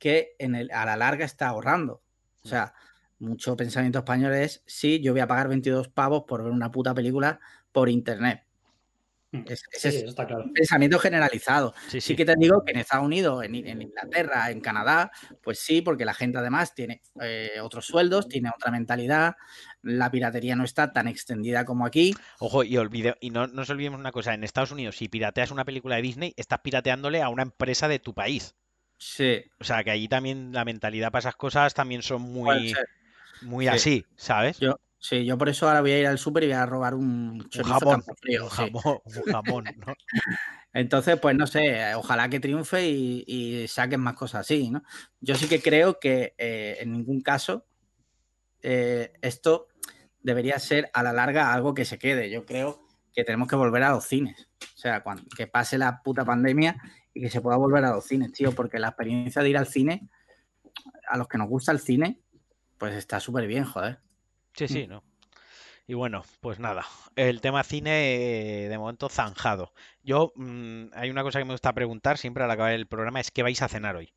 que en el, a la larga está ahorrando. O sea, mucho pensamiento español es, sí, yo voy a pagar 22 pavos por ver una puta película por internet. Mm, ese es está claro. un pensamiento generalizado. Sí, que te digo que en Estados Unidos, en, Inglaterra, en Canadá, pues sí, porque la gente además tiene eh, otros sueldos, tiene otra mentalidad, la piratería no está tan extendida como aquí. Ojo, y, olvide, y no nos olvidemos una cosa, en Estados Unidos, si pirateas una película de Disney, estás pirateándole a una empresa de tu país. Sí. O sea, que allí también la mentalidad para esas cosas también son muy, muy así, ¿sabes? Yo, Sí, yo por eso ahora voy a ir al súper y voy a robar un jamón, frío, un jamón, ¿no? Entonces, pues no sé, ojalá que triunfe y, saquen más cosas así, ¿no? Yo sí que creo que eh, en ningún caso eh, esto debería ser a la larga algo que se quede. Yo creo que tenemos que volver a los cines. O sea, que pase la puta pandemia y que se pueda volver a los cines, tío, porque la experiencia de ir al cine, a los que nos gusta el cine, pues está súper bien, joder. Sí, sí, mm. ¿no? Y bueno, pues nada, el tema cine de momento zanjado. Yo, mm, hay una cosa que me gusta preguntar siempre al acabar el programa, es ¿qué vais a cenar hoy?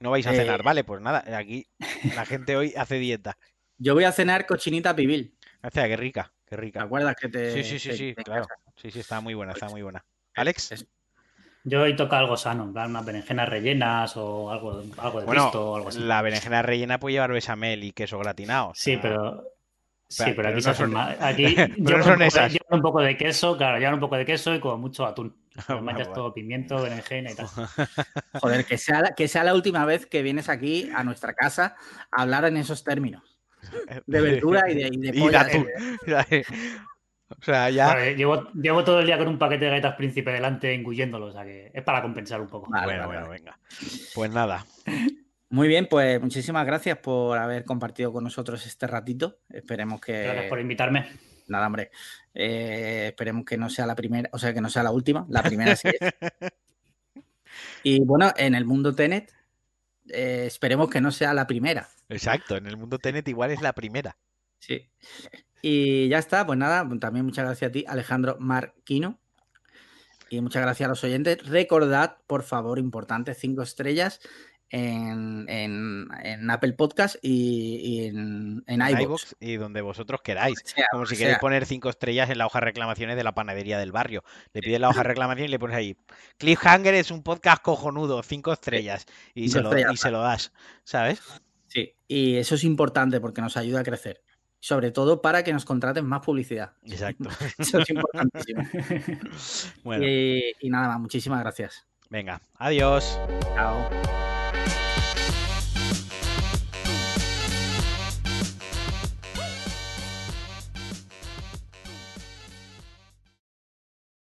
No vais a cenar, eh, vale, pues nada, aquí la gente hoy hace dieta. Yo voy a cenar cochinita pibil. Hostia, qué rica, qué rica. ¿Te acuerdas que te... Sí, sí, sí, sí, claro. Sí, sí, está muy buena, está muy buena. ¿Alex? Yo hoy toca algo sano, unas berenjenas rellenas o algo, algo de bueno, o algo así. La berenjena rellena puede llevar bechamel y queso gratinado. Sí, pero. Sí, pero, aquí, son, más, aquí yo son esas. un poco de queso, claro, llevan un poco de queso y como mucho atún. Me todo pimiento, berenjena y tal. Joder, que sea, que sea la última vez que vienes aquí a nuestra casa a hablar en esos términos. De verdura y de, y de, y de atún. O sea, ya. llevo, llevo, todo el día con un paquete de galletas príncipe delante engulléndolo, o sea que es para compensar un poco. bueno, bueno, venga. Pues nada. Muy bien, pues muchísimas gracias por haber compartido con nosotros este ratito. Esperemos que. Gracias por invitarme. Nada, hombre. Eh, esperemos que no sea la primera, o sea, que no sea la última. La primera sí es. y bueno, en el mundo Tenet, eh, esperemos que no sea la primera. Exacto, en el mundo Tenet igual es la primera. Sí. Y ya está, pues nada, también muchas gracias a ti, Alejandro Marquino. Y muchas gracias a los oyentes. Recordad, por favor, importante, cinco estrellas en, Apple Podcast y, en, en iVoox. Y donde vosotros queráis. Como si queréis poner cinco estrellas en la hoja de reclamaciones de la panadería del barrio. Le pides la hoja de reclamación y le pones ahí. Cliffhanger es un podcast cojonudo, cinco estrellas. Y, se, lo, y se lo das, ¿sabes? Sí, y eso es importante porque nos ayuda a crecer sobre todo para que nos contraten más publicidad. Exacto. Eso es importantísimo. bueno. y, y nada más, muchísimas gracias. Venga, adiós. Chao. Bye.